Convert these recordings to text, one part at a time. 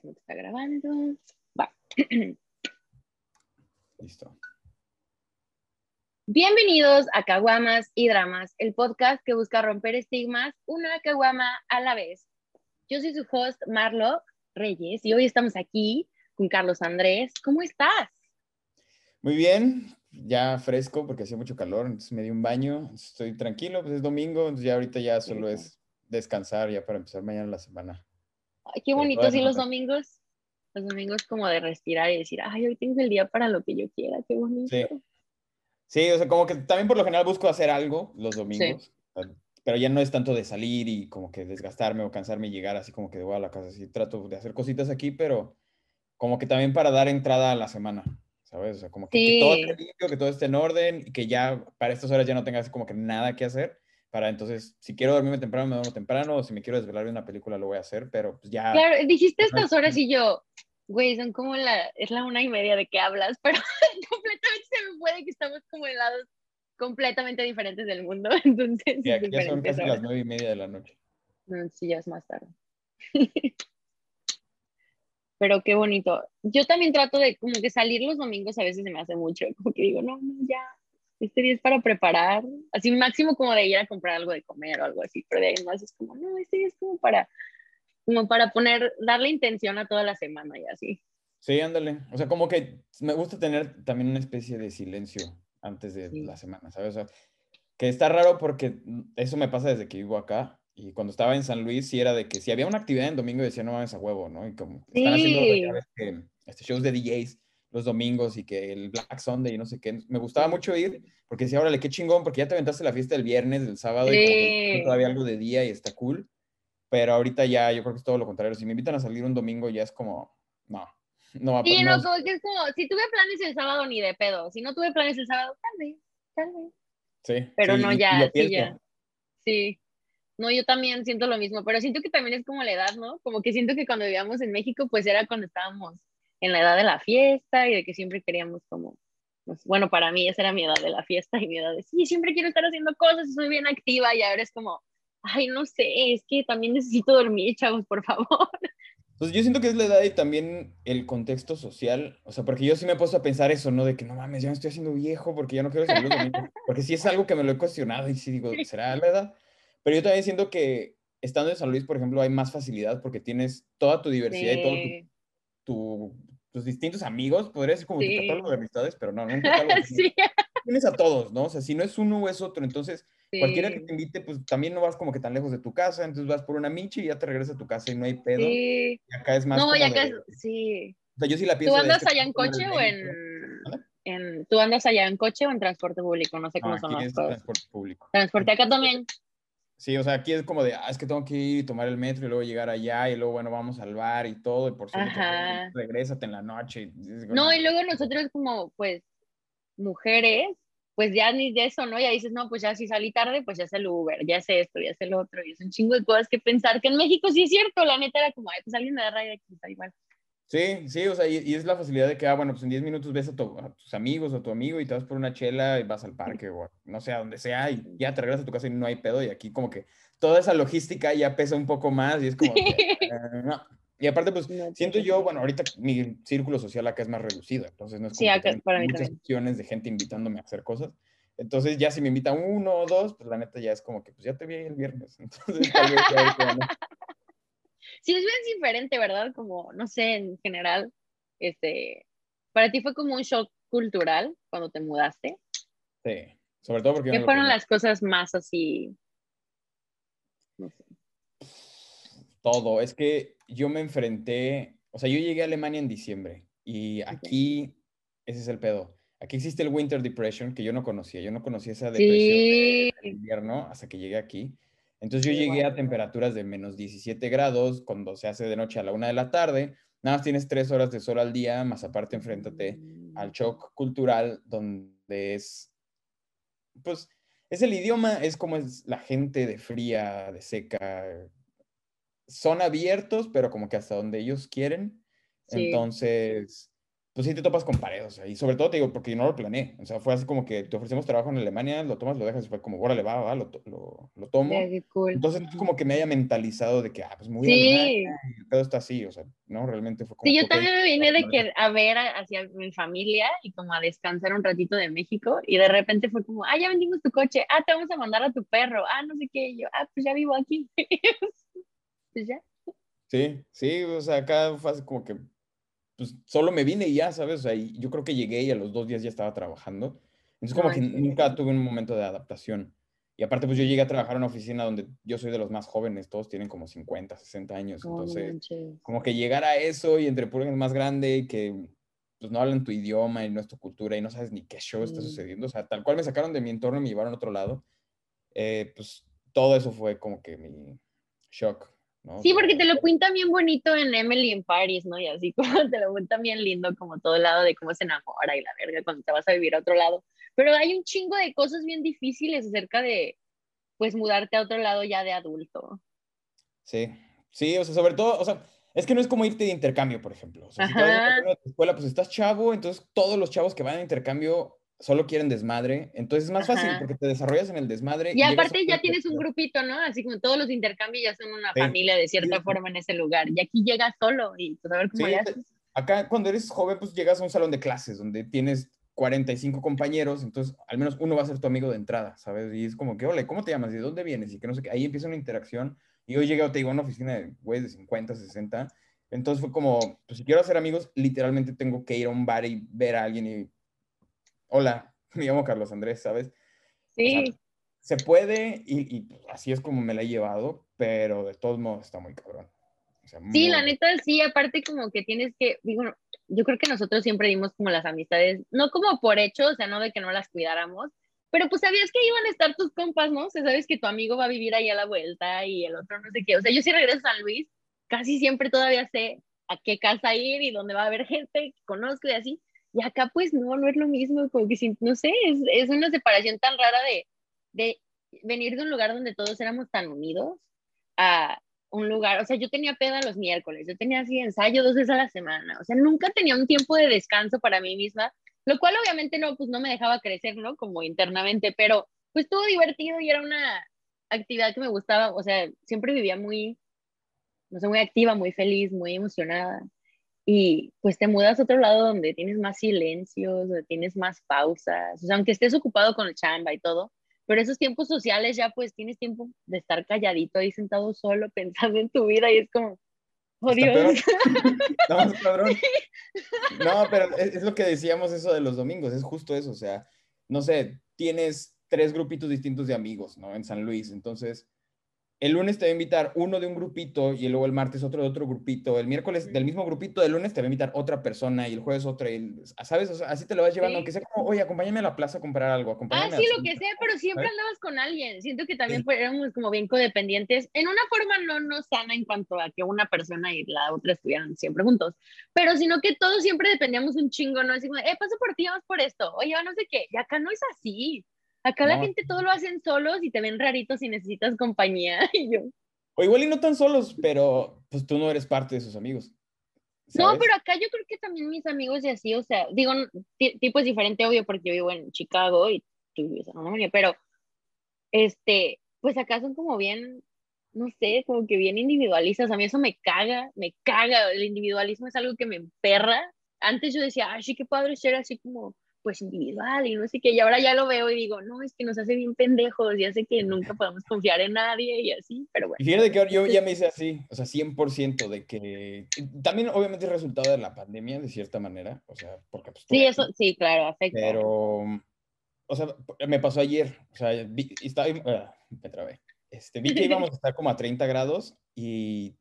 solo te está grabando. Va. Listo. Bienvenidos a Caguamas y Dramas, el podcast que busca romper estigmas una caguama a la vez. Yo soy su host Marlo Reyes y hoy estamos aquí con Carlos Andrés. ¿Cómo estás? Muy bien, ya fresco porque hacía mucho calor, entonces me di un baño, estoy tranquilo, pues es domingo, entonces ya ahorita ya solo es descansar ya para empezar mañana la semana. Ay, qué bonito, sí, los domingos, los domingos como de respirar y decir, ay, hoy tengo el día para lo que yo quiera, qué bonito. Sí. Sí, o sea, como que también por lo general busco hacer algo los domingos, pero ya no es tanto de salir y como que desgastarme o cansarme y llegar así como que de a la casa, sí trato de hacer cositas aquí, pero como que también para dar entrada a la semana, ¿sabes? O sea, como que, que todo esté limpio, que todo esté en orden y que ya para estas horas ya no tengas como que nada que hacer para entonces, si quiero dormirme temprano, me duermo temprano, o si me quiero desvelar de una película, lo voy a hacer, pero pues ya... Claro, dijiste estas horas y yo, güey, son como la, es la una y media de que hablas, pero completamente se me puede que estamos como en lados completamente diferentes del mundo, entonces... Sí, aquí ya son casi las nueve y media de la noche. No, sí, ya es más tarde. pero qué bonito. Yo también trato de como que salir los domingos a veces se me hace mucho, como que digo, no, no, ya, este día es para preparar, así máximo como de ir a comprar algo de comer o algo así, pero de ahí más es como, no, este día es como para, como para poner, darle intención a toda la semana y así. Sí, ándale. O sea, como que me gusta tener también una especie de silencio antes de la semana, ¿sabes? O sea, que está raro porque eso me pasa desde que vivo acá. Y cuando estaba en San Luis, sí era de que si había una actividad en domingo, decía, no mames a huevo, ¿no? Y como están haciendo este, shows de DJs los domingos y que el Black Sunday y no sé qué. Me gustaba mucho ir porque decía, órale, qué chingón, porque ya te aventaste la fiesta del viernes, del sábado y todavía algo de día y está cool. Pero ahorita ya yo creo que es todo lo contrario. Si me invitan a salir un domingo ya es como, no, no va a Sí, no, como que es como, si tuve planes el sábado ni de pedo. Si no tuve planes el sábado, tal vez, tal vez. Sí. Pero no, ya, sí, ya. Sí. No, yo también siento lo mismo, pero siento que también es como la edad, ¿no? Como que siento que cuando vivíamos en México, pues era cuando estábamos en la edad de la fiesta y de que siempre queríamos como, pues, bueno, para mí esa era mi edad de la fiesta y mi edad de, sí, siempre quiero estar haciendo cosas, soy bien activa y ahora es como, ay, no sé, es que también necesito dormir, chavos, por favor. Pues yo siento que es la edad y también el contexto social, o sea, porque yo sí me he puesto a pensar eso, ¿no? De que no mames, ya me estoy haciendo viejo porque ya no quiero salir los porque sí es algo que me lo he cuestionado y sí digo, ¿será la edad? Pero yo también siento que estando en San Luis, por ejemplo, hay más facilidad porque tienes toda tu diversidad y todo tu, tus distintos amigos, podría ser como tu catálogo de amistades, pero no, no un catálogo. sí. Tienes a todos, ¿no? O sea, si no es uno o es otro, entonces cualquiera que te invite, pues también no vas como que tan lejos de tu casa, entonces vas por una michi y ya te regresas a tu casa y no hay pedo. Sí. Y acá es más. No, y acá es, sí. O sea, yo sí la pienso. ¿Tú andas allá en coche o en, en, ¿Tú andas allá en coche o en transporte público? No sé cómo son las cosas. Transporte público. Transporte acá también. Sí, o sea, aquí es como de, ah, es que tengo que ir y tomar el metro y luego llegar allá y luego, bueno, vamos al bar y todo, y por cierto, regrésate en la noche. no, y luego nosotros como, pues, mujeres, pues ya ni de eso, ¿no? Ya dices, no, pues ya si salí tarde, pues ya es el Uber, ya sé esto, ya sé lo otro, y es un chingo de cosas que pensar, que en México sí es cierto, la neta era como, ay, pues alguien me da raya aquí, está igual. Sí, sí, o sea, y, es la facilidad de que, ah, bueno, pues en 10 minutos ves a, tus amigos o a tu amigo y te vas por una chela y vas al parque o no sé, a donde sea y ya te regresas a tu casa y no hay pedo y aquí como que toda esa logística ya pesa un poco más y es como, eh, no. Y aparte, pues, siento yo, bueno, ahorita mi círculo social acá es más reducido, entonces no es como sí, acá, para mí muchas opciones de gente invitándome a hacer cosas. Entonces ya si me invita uno o dos, pues la neta ya es como que, pues ya te vi el viernes. Entonces tal vez ya, sí es bien diferente, ¿verdad? Como, no sé, en general, este, para ti fue como un shock cultural cuando te mudaste. Sí, sobre todo porque... ¿Qué fueron las cosas más así? No sé. Todo, es que yo me enfrenté, o sea, yo llegué a Alemania en diciembre y aquí, ese es el pedo. Aquí existe el Winter Depression que yo no conocía, yo no conocía esa depresión de invierno hasta que llegué aquí. Entonces yo llegué a temperaturas de menos 17 grados cuando se hace de noche a la una de la tarde. Nada más tienes tres horas de sol al día, más aparte enfréntate al mm. shock cultural donde es, pues, es el idioma, es como es la gente de fría, de seca. Son abiertos, pero como que hasta donde ellos quieren. Entonces, pues sí te topas con paredes, o sea, y sobre todo te digo, porque yo no lo planeé, o sea, fue así como que te ofrecemos trabajo en Alemania, lo tomas, lo dejas, y fue como, órale, va, va, lo, lo, lo tomo. Entonces, como que me haya mentalizado de que, ah, pues muy sí. todo está así, o sea, no, realmente fue como... Sí, yo también me vine de que a ver hacia mi familia y como a descansar un ratito de México, y de repente fue como, ah, ya vendimos tu coche, ah, te vamos a mandar a tu perro, ah, no sé qué, y yo, ah, pues ya vivo aquí. pues ya. Sí, sí, o sea, acá fue así como que pues solo me vine y ya, ¿sabes? O sea, yo creo que llegué y a los dos días ya estaba trabajando. Entonces como que nunca tuve un momento de adaptación. Y aparte, pues yo llegué a trabajar en una oficina donde yo soy de los más jóvenes, todos tienen como 50, 60 años. Entonces, como que llegar a eso y entre puros más grande y que pues no hablan tu idioma y no es tu cultura y no sabes ni qué show está sucediendo. O sea, tal cual me sacaron de mi entorno y me llevaron a otro lado. Eh, pues todo eso fue como que mi shock. Sí, porque te lo cuentan bien bonito en Emily en Paris, ¿no? Y así como te lo cuentan bien lindo, como todo el lado de cómo se enamora y la verga cuando te vas a vivir a otro lado. Pero hay un chingo de cosas bien difíciles acerca de, pues, mudarte a otro lado ya de adulto. Sí, sí, o sea, sobre todo, o sea, es que no es como irte de intercambio, por ejemplo. O sea, si te vas a tu escuela, pues estás chavo, entonces todos los chavos que van a intercambio solo quieren desmadre, entonces es más fácil porque te desarrollas en el desmadre. Y, aparte ya tienes un grupito, ¿no? Así como todos los intercambios ya son una familia de cierta forma en ese lugar. Y aquí llegas solo y pues a ver cómo le haces. Acá cuando eres joven, pues llegas a un salón de clases donde tienes 45 compañeros, entonces al menos uno va a ser tu amigo de entrada, ¿sabes? Y es como que, hola, ¿cómo te llamas? ¿Y de dónde vienes? Y que no sé qué. Ahí empieza una interacción. Y hoy llegué, te digo, a una oficina de güeyes de 50, 60. Entonces fue como, pues si quiero hacer amigos, literalmente tengo que ir a un bar y ver a alguien y, hola, me llamo Carlos Andrés, ¿sabes? Sí. se puede y, así es como me la he llevado, pero de todos modos está muy cabrón. sí, la neta sí, aparte como que tienes que, digo, yo creo que nosotros siempre dimos como las amistades, no como por hecho, o sea, no de que no las cuidáramos, pero pues sabías que iban a estar tus compas, ¿no? O sea, sabes que tu amigo va a vivir ahí a la vuelta y el otro no sé qué. O sea, yo si regreso a San Luis, casi siempre todavía sé a qué casa ir y dónde va a haber gente que conozco y así. Y acá pues no, no es lo mismo, como que no sé, es, es una separación tan rara de, de venir de un lugar donde todos éramos tan unidos a un lugar, o sea, yo tenía peda los miércoles, yo tenía así ensayo dos veces a la semana, o sea, nunca tenía un tiempo de descanso para mí misma, lo cual obviamente no, pues no me dejaba crecer, ¿no? Como internamente, pero pues estuvo divertido y era una actividad que me gustaba, o sea, siempre vivía muy, no sé, muy activa, muy feliz, muy emocionada y pues te mudas a otro lado donde tienes más silencios, donde tienes más pausas, o sea, aunque estés ocupado con el chamba y todo, pero esos tiempos sociales ya pues tienes tiempo de estar calladito ahí sentado solo pensando en tu vida y es como, oh Dios. no, no, pero es, es, lo que decíamos eso de los domingos, es justo eso, o sea, no sé, tienes tres grupitos distintos de amigos, ¿no? En San Luis, entonces el lunes te va a invitar uno de un grupito y luego el martes otro de otro grupito, el miércoles del mismo grupito, el lunes te va a invitar otra persona y el jueves otra, ¿sabes? así te lo vas llevando, aunque sea como, oye, acompáñame a la plaza a comprar algo. Ah, sí, lo que sea, pero siempre andabas con alguien. Siento que también éramos como bien codependientes, en una forma no nos sana en cuanto a que una persona y la otra estuvieran siempre juntos, pero sino que todos siempre dependíamos un chingo, ¿no? Así como, eh, paso por ti, vamos por esto, oye, no sé qué, y acá no es así. Acá la gente todo lo hacen solos y te ven raritos si necesitas compañía. Y yo. O igual y no tan solos, pero pues tú no eres parte de sus amigos. No, pero acá yo creo que también mis amigos y así, o sea, digo, tipo es diferente, obvio, porque yo vivo en Chicago y tú vives en Alemania, pero este, pues acá son como bien, no sé, como que bien individualistas. A mí eso me caga, me caga. El individualismo es algo que me emperra. Antes yo decía, ay, sí, qué padre ser así como pues individual y no sé qué, y ahora ya lo veo y digo, no, es que nos hace bien pendejos, ya sé que nunca podemos confiar en nadie y así, pero bueno. Y fíjate que yo ya me hice así, o sea, 100% de que también obviamente es resultado de la pandemia de cierta manera, o sea, porque pues, Sí, eso, sí, claro, afecta. Pero, o sea, me pasó ayer, o sea, vi, estaba, uh, me trabé, este, vi que íbamos a estar como a 30 grados y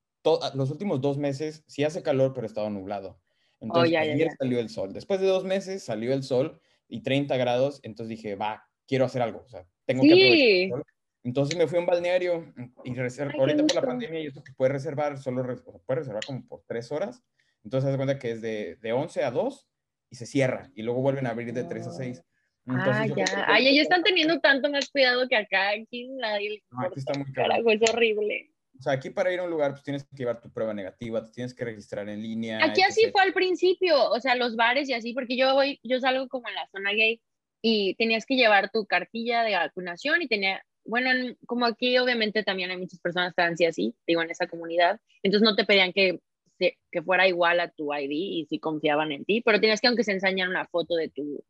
los últimos dos meses sí hace calor, pero estaba nublado. Oh, entonces, ayer salió el sol. Después de dos meses salió el sol y 30 grados, entonces dije, va, quiero hacer algo, o sea, tengo que aprovechar el sol. Entonces me fui a un balneario y ahorita por la pandemia y esto que puedes reservar, solo puedes reservar como por tres horas. Entonces haz cuenta que es de, de 11 a 2 y se cierra y luego vuelven a abrir de 3 a 6. ah, ya. Ay, ellos están teniendo tanto más cuidado que acá. Aquí nadie no, aquí está muy caro. es horrible. O sea, aquí para ir a un lugar, pues tienes que llevar tu prueba negativa, te tienes que registrar en línea. Aquí así fue al principio, o sea, los bares y así, porque yo voy, yo salgo como en la zona gay y tenías que llevar tu cartilla de vacunación y tenía, bueno, como aquí obviamente también hay muchas personas trans y así, digo, en esa comunidad, entonces no te pedían que, que fuera igual a tu ID y si confiaban en ti, pero tenías que aunque se enseñar una foto de tu,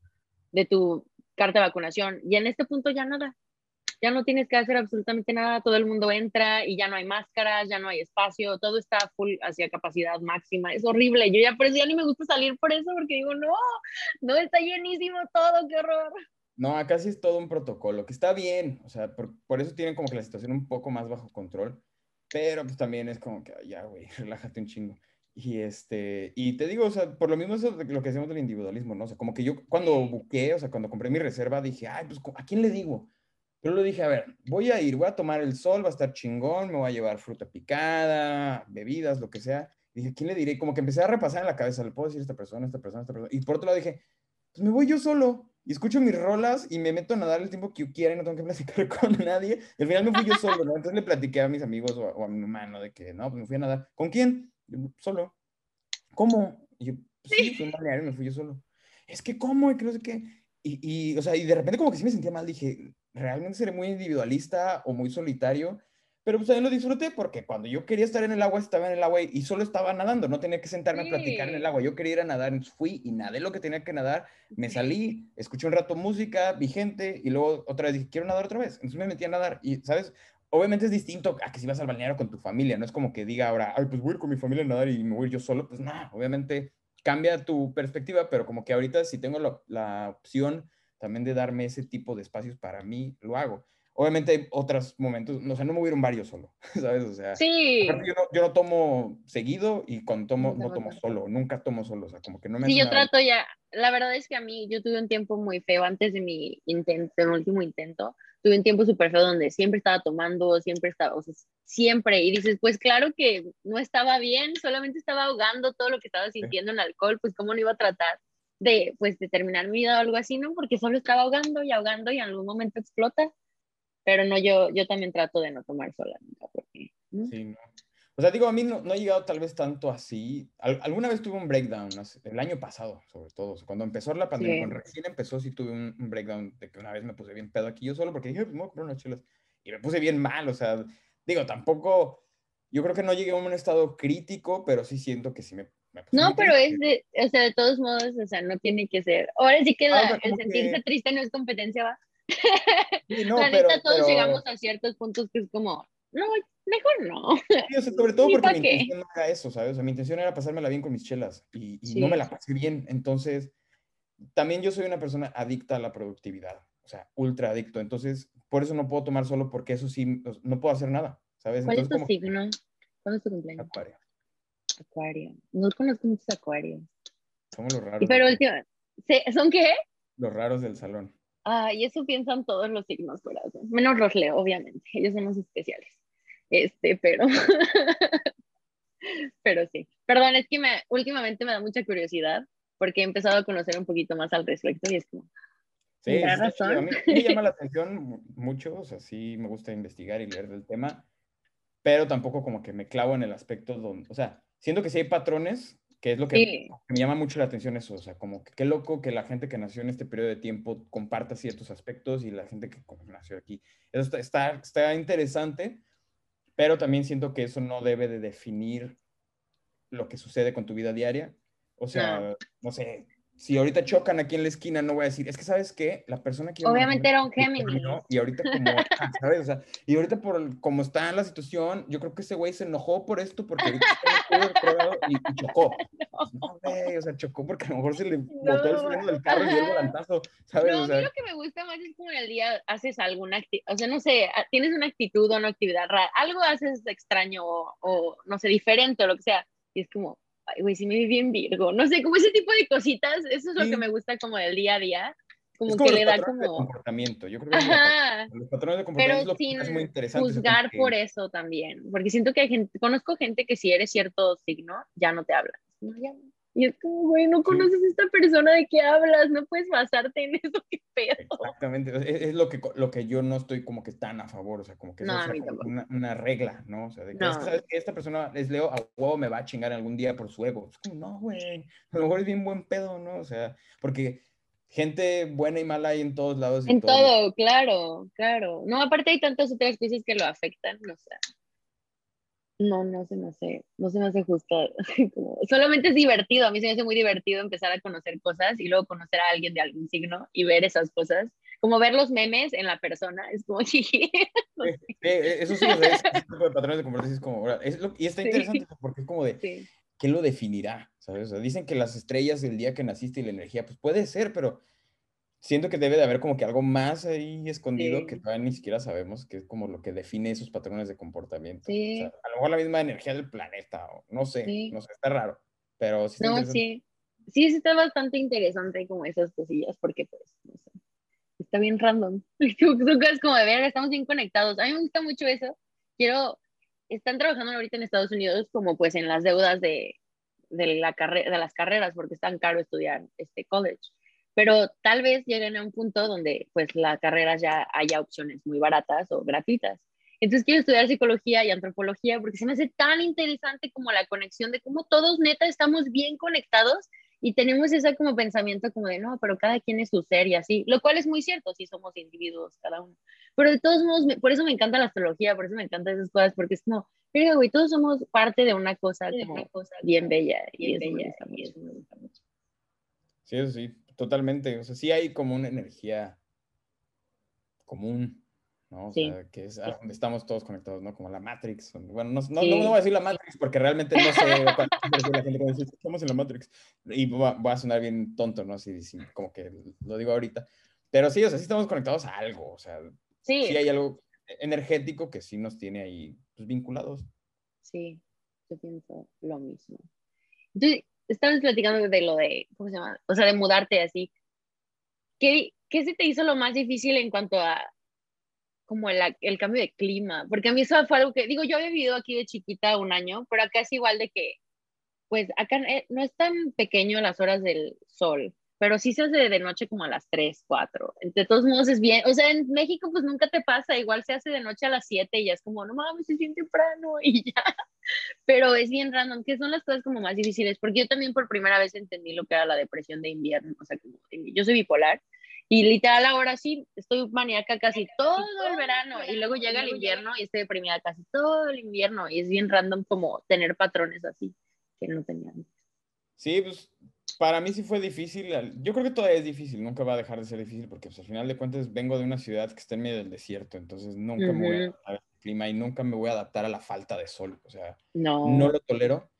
de tu carta de vacunación y en este punto ya nada, ya no tienes que hacer absolutamente nada, todo el mundo entra y ya no hay máscaras, ya no hay espacio, todo está full hacia capacidad máxima, es horrible, yo ya por eso ya ni me gusta salir por eso porque digo, no, no está llenísimo todo, qué horror. No, acá sí es todo un protocolo, que está bien, o sea, por, por eso tienen como que la situación un poco más bajo control, pero pues también es como que, ya, güey, relájate un chingo. Y este, y te digo, o sea, por lo mismo es lo que hacemos del individualismo, ¿no? O sea, como que yo cuando buqué, o sea, cuando compré mi reserva, dije, ay, pues, ¿a quién le digo? Pero le dije, a ver, voy a ir, voy a tomar el sol, va a estar chingón, me voy a llevar fruta picada, bebidas, lo que sea. dije, ¿quién le diré? Como que empecé a repasar en la cabeza, ¿le puedo decir esta persona, esta persona, esta persona? Y por otro lado dije, pues me voy yo solo y escucho mis rolas y me meto a nadar el tiempo que yo quiera y no tengo que platicar con nadie. Y al final me fui yo solo, ¿no? Entonces le platiqué a mis amigos o a, mi mamá, ¿no? De que, no, pues me fui a nadar. ¿Con quién? solo. ¿Cómo? Y yo, pues sí, fui a un me fui yo solo. Es que, ¿cómo? Y que no sé qué. Y, y, o sea, y de repente como que sí me sentía mal, dije, realmente seré muy individualista o muy solitario, pero pues también lo disfruté porque cuando yo quería estar en el agua, estaba en el agua y solo estaba nadando, no tenía que sentarme a platicar en el agua, yo quería ir a nadar, fui y nadé lo que tenía que nadar, me salí, escuché un rato música, vi gente y luego otra vez dije, quiero nadar otra vez, entonces me metí a nadar y, ¿sabes? Obviamente es distinto a que si vas al balneario con tu familia, no es como que diga ahora, ay, pues voy a ir con mi familia a nadar y me voy yo solo, pues no, obviamente cambia tu perspectiva, pero como que ahorita si tengo la, la opción también de darme ese tipo de espacios para mí, lo hago. Obviamente hay otros momentos, o sea, no me voy a ir un barrio solo, ¿sabes? O sea, sí. yo, no, yo no tomo seguido y cuando tomo, no, tomo solo, nunca tomo solo, o sea, como que no me... Sí, yo trato ya, la verdad es que a mí, yo tuve un tiempo muy feo antes de mi intento, el último intento, tuve un tiempo súper feo donde siempre estaba tomando, siempre estaba, o sea, siempre, y dices, pues claro que no estaba bien, solamente estaba ahogando todo lo que estaba sintiendo en alcohol, pues cómo no iba a tratar de, pues, de terminar mi vida o algo así, ¿no? Porque solo estaba ahogando y ahogando y en algún momento explota. Pero no, yo, yo también trato de no tomar sola nunca, porque... Sí, no. O sea, digo, a mí no, no, he llegado tal vez tanto así. alguna vez tuve un breakdown, el año pasado, sobre todo. cuando empezó la pandemia, cuando recién empezó, sí tuve un, breakdown de que una vez me puse bien pedo aquí yo solo, porque dije, pues me voy a comprar unas chelas. Y me puse bien mal, o sea, digo, tampoco, yo creo que no llegué a un estado crítico, pero sí siento que sí me no, pero es de, o sea, de todos modos, o sea, no tiene que ser. Ahora sí que ah, el sentirse triste no es competencia, va. Sí, no, la neta, todos llegamos a ciertos puntos que es como, no, mejor no. Sí, o sea, sobre todo porque mi intención no era eso, ¿sabes? O sea, mi intención era pasármela bien con mis chelas y, no me la pasé bien. Entonces, también yo soy una persona adicta a la productividad, o sea, ultra adicto. Entonces, por eso no puedo tomar solo porque eso sí, no puedo hacer nada, ¿sabes? ¿Cuál es tu signo? ¿Cuándo es tu cumpleaños? Acuario. No conozco muchos acuarios. Somos los raros. Pero ¿son qué? Los raros del salón. Ah, y eso piensan todos los signos, corazón. Menos los leo, obviamente. Ellos son los especiales. Este, pero. pero sí. Perdón, es que me, últimamente me da mucha curiosidad porque he empezado a conocer un poquito más al respecto y es como. Sí, sí razón? a mí me llama la atención mucho, o sea, sí me gusta investigar y leer del tema, pero tampoco como que me clavo en el aspecto donde, o sea, siento que sí hay patrones, que es lo que me llama mucho la atención eso, o sea, como que qué loco que la gente que nació en este periodo de tiempo comparta ciertos aspectos y la gente que nació aquí. Eso está, está, interesante, pero también siento que eso no debe de definir lo que sucede con tu vida diaria. O sea, no sé, si ahorita chocan aquí en la esquina, no voy a decir, es que sabes qué, la persona que... Obviamente era un Géminis. Y ahorita como, ah, ¿sabes? O sea, y ahorita por como está la situación, yo creo que ese güey se enojó por esto porque ahorita está y, y, chocó. No, güey, o sea, chocó porque a lo mejor se le botó el freno del carro y dio el volantazo, ¿sabes? No, o sea, a mí lo que me gusta más es como en el día haces alguna actividad, o sea, no sé, tienes una actitud o una actividad rara, algo haces extraño o, o no sé, diferente o lo que sea, y es como, ay, güey, sí me vi bien Virgo. No sé, como ese tipo de cositas, eso es lo que me gusta como del día a día. Como, que le da como. De comportamiento. Yo creo que Ajá. los patrones de comportamiento Pero es, lo muy interesante. Juzgar por eso también. Porque siento que hay gente, conozco gente que si eres cierto signo, ya no te habla. No, ya, Y es como, güey, no conoces a esta persona de qué hablas, no puedes basarte en eso, qué pedo. Exactamente, es, lo, que, lo que yo no estoy como que tan a favor, o sea, como que es una, una, regla, ¿no? O sea, de que, ¿sabes que esta persona, les leo, a huevo me va a chingar algún día por su ego. Es como, no, güey, a lo mejor es bien buen pedo, ¿no? O sea, porque gente buena y mala hay en todos lados. En todo. claro, claro. No, aparte hay tantas otras cosas que lo afectan, o sea no, no se me hace, no se me hace justo. solamente es divertido, a mí se me hace muy divertido empezar a conocer cosas y luego conocer a alguien de algún signo y ver esas cosas. Como ver los memes en la persona, es como, sí, eso sí, es, tipo de patrones de comportamiento es como, es lo, y está interesante porque es como de, ¿qué lo definirá? ¿Sabes? dicen que las estrellas del día que naciste y la energía, pues puede ser, pero siento que debe de haber como que algo más ahí escondido que todavía ni siquiera sabemos, que es como lo que define esos patrones de comportamiento. a lo mejor la misma energía del planeta, o no sé, no sé, está raro, pero sí. No, sí. Sí, sí está bastante interesante como esas cosillas, porque pues, no sé, está bien random. Son cosas como de ver, estamos bien conectados. A mí me gusta mucho eso. Quiero, están trabajando ahorita en Estados Unidos como pues en las deudas de, de, la carrera, de las carreras, porque es tan caro estudiar este college pero tal vez lleguen a un punto donde pues la carrera ya haya opciones muy baratas o gratuitas. Entonces quiero estudiar psicología y antropología porque se me hace tan interesante como la conexión de cómo todos neta estamos bien conectados y tenemos ese como pensamiento como de no, pero cada quien es su ser y así, lo cual es muy cierto, si somos individuos cada uno. Pero de todos modos, por eso me encanta la astrología, por eso me encantan esas cosas, porque es como, mira, güey, todos somos parte de una cosa, como una cosa bien bella y, bien bella, y eso me gusta mucho. Sí, eso sí, totalmente. O sea, sí hay como una energía común, ¿no? O sea, que es a donde estamos todos conectados, ¿no? Como la Matrix. Bueno, no, no, no, voy a decir la Matrix porque realmente no sé la gente dice, estamos en la Matrix. Y va, a sonar bien tonto, ¿no? Así, como que lo digo ahorita. Pero sí, o sea, sí estamos conectados a algo. O sea, sí, sí hay algo energético que sí nos tiene ahí pues, vinculados. Sí, yo pienso lo mismo. Entonces, estabas platicando de lo de, ¿cómo se llama? O sea, de mudarte así. ¿Qué, qué se te hizo lo más difícil en cuanto a como el, el, cambio de clima? Porque a mí eso fue algo que, digo, yo había vivido aquí de chiquita un año, pero acá es igual de que, pues acá eh, no es tan pequeño las horas del sol pero sí se hace de noche como a las 3, 4. De todos modos es bien, o sea, en México pues nunca te pasa, igual se hace de noche a las 7 y ya es como, no mames, es bien temprano y ya. Pero es bien random, que son las cosas como más difíciles, porque yo también por primera vez entendí lo que era la depresión de invierno, o sea, como, yo soy bipolar y literal ahora sí estoy maníaca casi todo el verano y luego llega el invierno y estoy deprimida casi todo el invierno y es bien random como tener patrones así que no tenía Sí, pues para mí sí fue difícil. Yo creo que todavía es difícil, nunca va a dejar de ser difícil porque pues, al final de cuentas vengo de una ciudad que está en medio del desierto, entonces nunca me voy a adaptar al clima y nunca me voy a adaptar a la falta de sol. O sea, no, no lo tolero,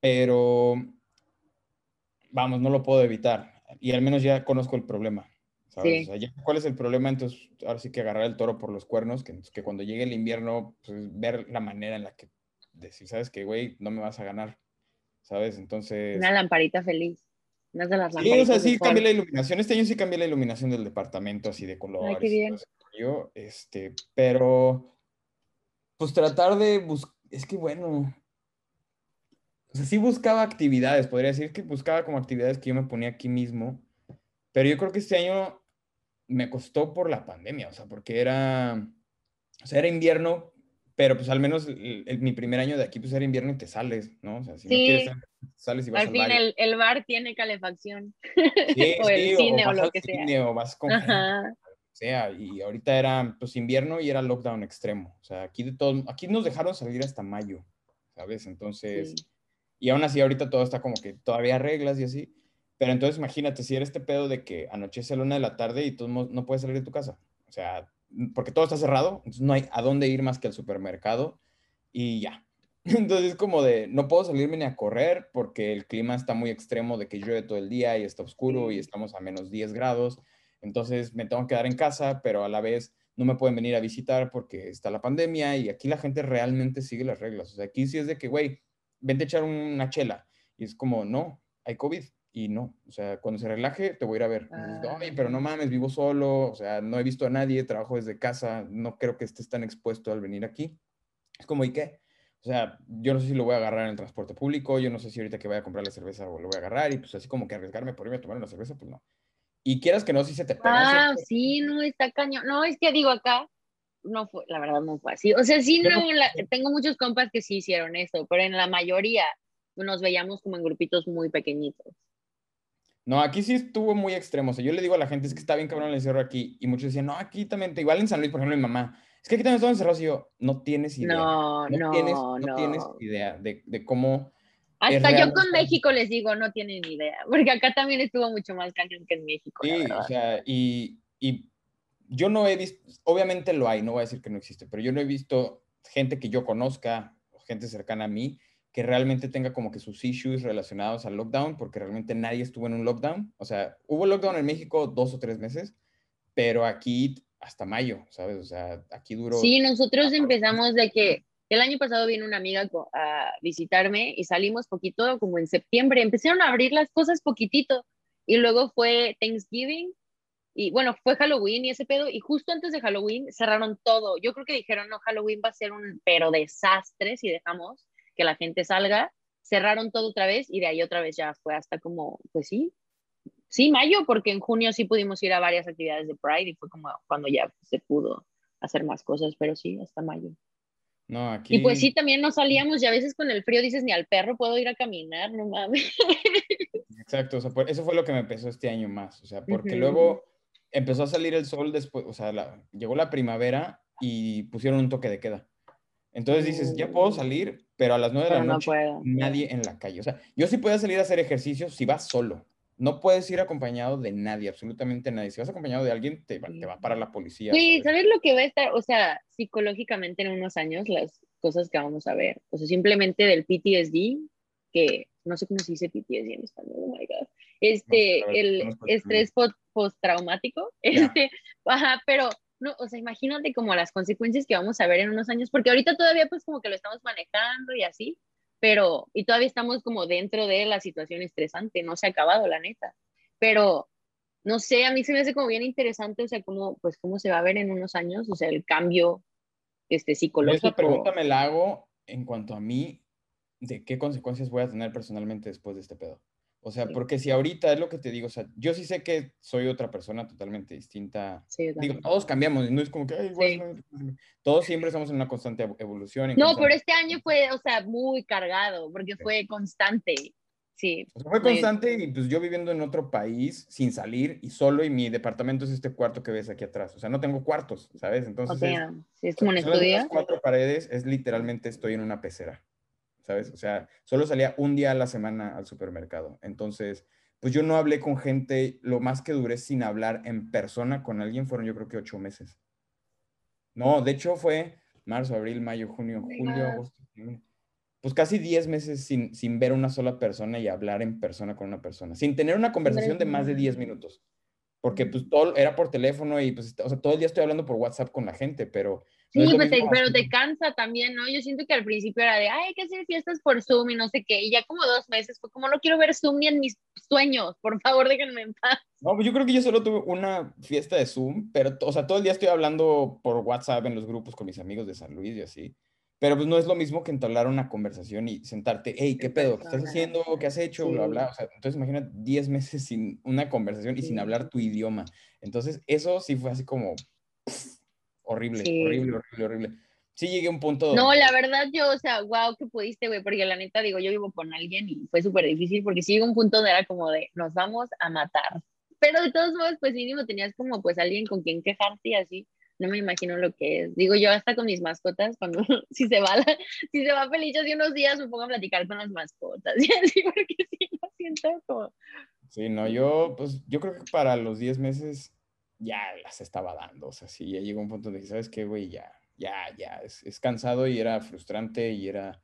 pero vamos, no lo puedo evitar. Y al menos ya conozco el problema. ¿sabes? ¿Cuál es el problema? Entonces, ahora sí que agarrar el toro por los cuernos, que, que cuando llegue el invierno, pues ver la manera en la que decir, ¿sabes qué, güey? No me vas a ganar. ¿Sabes? Entonces. Una lamparita feliz. Sí, o sea, sí cambié la iluminación. Este año sí cambié la iluminación del departamento, así de colores. Ay, qué bien. Yo, este, pero, pues tratar de buscar, es que bueno, o sea, sí buscaba actividades, podría decir que buscaba como actividades que yo me ponía aquí mismo, pero yo creo que este año me costó por la pandemia, o sea, porque era, o sea, era invierno, pero pues al menos mi primer año de aquí pues era invierno y te sales, ¿no? O sea, si no quieres sales y vas al, al fin El, el, bar tiene calefacción. o el cine o, lo que sea. o vas con o sea, y ahorita era pues invierno y era lockdown extremo. O sea, aquí de todo, aquí nos dejaron salir hasta mayo, ¿sabes? Entonces, y aún así ahorita todo está como que todavía reglas y así. Pero entonces imagínate, si era este pedo de que anochece a la una de la tarde y tú no puedes salir de tu casa. O sea, porque todo está cerrado, entonces no hay a dónde ir más que al supermercado y ya. Entonces es como de, no puedo salirme ni a correr porque el clima está muy extremo de que llueve todo el día y está oscuro y estamos a menos 10 grados. Entonces me tengo que quedar en casa, pero a la vez no me pueden venir a visitar porque está la pandemia y aquí la gente realmente sigue las reglas. O sea, aquí sí es de que, güey, vente a echar una chela. Y es como, no, hay COVID y no, o sea, cuando se relaje te voy a ir a ver. Ah. pero no mames, vivo solo, o sea, no he visto a nadie, trabajo desde casa, no creo que estés tan expuesto al venir aquí. Es como, ¿y qué? O sea, yo no sé si lo voy a agarrar en el transporte público, yo no sé si ahorita que voy a comprar la cerveza o lo voy a agarrar y pues así como que arriesgarme por irme a tomar una cerveza, pues no. Y quieras que no, si se te pega. Ah, sí, no, está cañón. No, es que digo acá, no fue, la verdad no fue así. O sea, sí, no, tengo muchos compas que sí hicieron eso, pero en la mayoría nos veíamos como en grupitos muy pequeñitos. No, aquí sí estuvo muy extremo. O sea, yo le digo a la gente, es que está bien cabrón el encierro aquí. Y muchos decían, no, aquí también, igual en San Luis, por ejemplo, mi mamá, es que aquí también estamos encerrados. Y yo, no tienes idea. No, no, tienes, no, tienes idea de, de cómo. Hasta yo con México les digo, no tienen idea, porque acá también estuvo mucho más cañón que en México. Sí, o sea, y, y yo no he visto, obviamente lo hay, no voy a decir que no existe, pero yo no he visto gente que yo conozca, gente cercana a mí, que realmente tenga como que sus issues relacionados al lockdown, porque realmente nadie estuvo en un lockdown. O sea, hubo lockdown en México dos o tres meses, pero aquí hasta mayo, ¿sabes? O sea, aquí duró. Sí, nosotros empezamos de que el año pasado vino una amiga a visitarme y salimos poquito, como en septiembre, empezaron a abrir las cosas poquitito y luego fue Thanksgiving y bueno, fue Halloween y ese pedo y justo antes de Halloween cerraron todo. Yo creo que dijeron, no, Halloween va a ser un pero desastre si dejamos que la gente salga, cerraron todo otra vez y de ahí otra vez ya fue hasta como, pues sí, sí, mayo, porque en junio sí pudimos ir a varias actividades de Pride y fue como cuando ya se pudo hacer más cosas, pero sí, hasta mayo. No, aquí... Y pues sí, también no salíamos y a veces con el frío dices, ni al perro puedo ir a caminar, no mames. Exacto, o sea, eso fue lo que me empezó este año más, o sea, porque luego empezó a salir el sol después, o sea, llegó la primavera y pusieron un toque de queda. Entonces dices, ya puedo salir, pero a las nueve de la noche nadie en la calle. O sea, yo sí puedo salir a hacer ejercicio si vas solo. No puedes ir acompañado de nadie, absolutamente nadie. Si vas acompañado de alguien, te va, te va a parar la policía. Sí, ¿sabes lo que va a estar? O sea, psicológicamente en unos años, las cosas que vamos a ver. O sea, simplemente del PTSD, que no sé cómo se dice PTSD en español, oh my God. Este, el estrés postraumático, este, ajá, pero no, o sea, imagínate como las consecuencias que vamos a ver en unos años, porque ahorita todavía pues como que lo estamos manejando y así, pero, y todavía estamos como dentro de la situación estresante, no se ha acabado la neta, pero, no sé, a mí se me hace como bien interesante, o sea, cómo, pues cómo se va a ver en unos años, o sea, el cambio este, psicológico. Esa pregunta me la hago en cuanto a mí, de qué consecuencias voy a tener personalmente después de este pedo. O sea, porque si ahorita es lo que te digo, o sea, yo sí sé que soy otra persona totalmente distinta. Sí, digo, todos cambiamos, no es como que, Ay, igual, todos siempre estamos en una constante evolución. No, pero este año fue, o sea, muy cargado, porque fue constante. Sí. O sea, fue constante y pues yo viviendo en otro país, sin salir y solo, y mi departamento es este cuarto que ves aquí atrás. O sea, no tengo cuartos, ¿sabes? Entonces. O sea, sí, es como un estudio. cuatro paredes, es literalmente estoy en una pecera. ¿Sabes? O sea, solo salía un día a la semana al supermercado. Entonces, pues yo no hablé con gente, lo más que duré sin hablar en persona con alguien fueron yo creo que ocho meses. No, de hecho fue marzo, abril, mayo, junio, julio, agosto, pues casi diez meses sin, sin ver una sola persona y hablar en persona con una persona, sin tener una conversación de más de diez minutos porque pues todo era por teléfono y pues, o sea, todo el día estoy hablando por WhatsApp con la gente, pero... Sí, pues pero te cansa también, ¿no? Yo siento que al principio era de, ay, hay que hacer fiestas por Zoom y no sé qué, y ya como dos meses fue como, no quiero ver Zoom ni en mis sueños, por favor, déjenme en paz. No, pues yo creo que yo solo tuve una fiesta de Zoom, pero, o sea, todo el día estoy hablando por WhatsApp en los grupos con mis amigos de San Luis y así. Pero pues no es lo mismo que entablar una conversación y sentarte, hey, ¿qué pedo? ¿Qué estás haciendo? ¿Qué has hecho? Bla, bla. O sea, entonces imagina 10 meses sin una conversación y sin hablar tu idioma. Entonces eso sí fue así como horrible, horrible, horrible, horrible. Sí llegué a un punto... No, la verdad yo, o sea, wow, que pudiste, güey, porque la neta, digo, yo vivo con alguien y fue súper difícil porque sí llegó un punto donde era como de, nos vamos a matar. Pero de todos modos, pues mínimo tenías como pues alguien con quien quejarte y así no me imagino lo que es. Digo, yo hasta con mis mascotas, cuando si se va, si se va feliz hace unos días, me pongo a platicar con las mascotas y así, porque sí, lo siento como... Sí, no, yo, pues, yo creo que para los 10 meses ya las estaba dando, o sea, sí, ya llegó un punto donde, ¿sabes qué, güey? Ya, ya, ya, es, es cansado y era frustrante y era...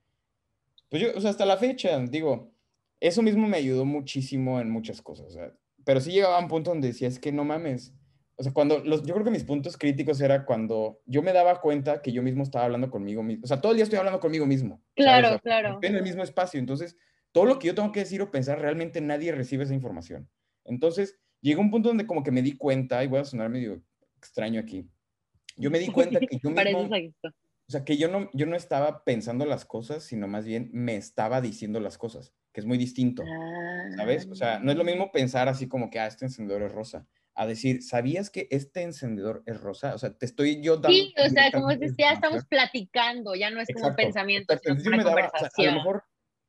Pues yo, o sea, hasta la fecha, digo, eso mismo me ayudó muchísimo en muchas cosas, o sea, pero sí llegaba a un punto donde decía, es que no mames, o sea, cuando los, yo creo que mis puntos críticos era cuando yo me daba cuenta que yo mismo estaba hablando conmigo mismo. O sea, todo el día estoy hablando conmigo mismo. Claro, claro. Estoy en el mismo espacio. Entonces, todo lo que yo tengo que decir o pensar, realmente nadie recibe esa información. Entonces, llegó un punto donde como que me di cuenta, y voy a sonar medio extraño aquí, yo me di cuenta que yo mismo... o sea, que yo no, yo no estaba pensando las cosas, sino más bien me estaba diciendo las cosas, que es muy distinto, ¿sabes? O sea, no es lo mismo pensar así como que, ah, este encendedor es rosa, a decir, ¿sabías que este encendedor es rosa? O sea, te estoy yo dando... Sí, o sea, como si ya estamos platicando, ya no es como Exacto, pensamiento, sino yo una me daba, o sea, a conversación. lo mejor,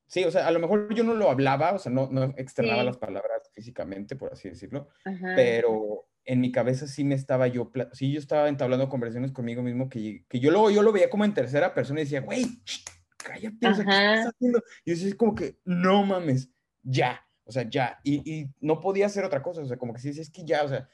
sí, o sea, a lo mejor yo no lo hablaba, o sea, no, no externaba Sí. las palabras físicamente, por así decirlo, Ajá. pero en mi cabeza sí me estaba yo, sí, yo estaba entablando conversaciones conmigo mismo que, que yo luego yo lo veía como en tercera persona y decía, güey, cállate, o sea, ¿qué estás haciendo? Y yo decía como que, no mames, ya, o sea, ya, y, y no podía hacer otra cosa, o sea, como que sí, es que ya, o sea,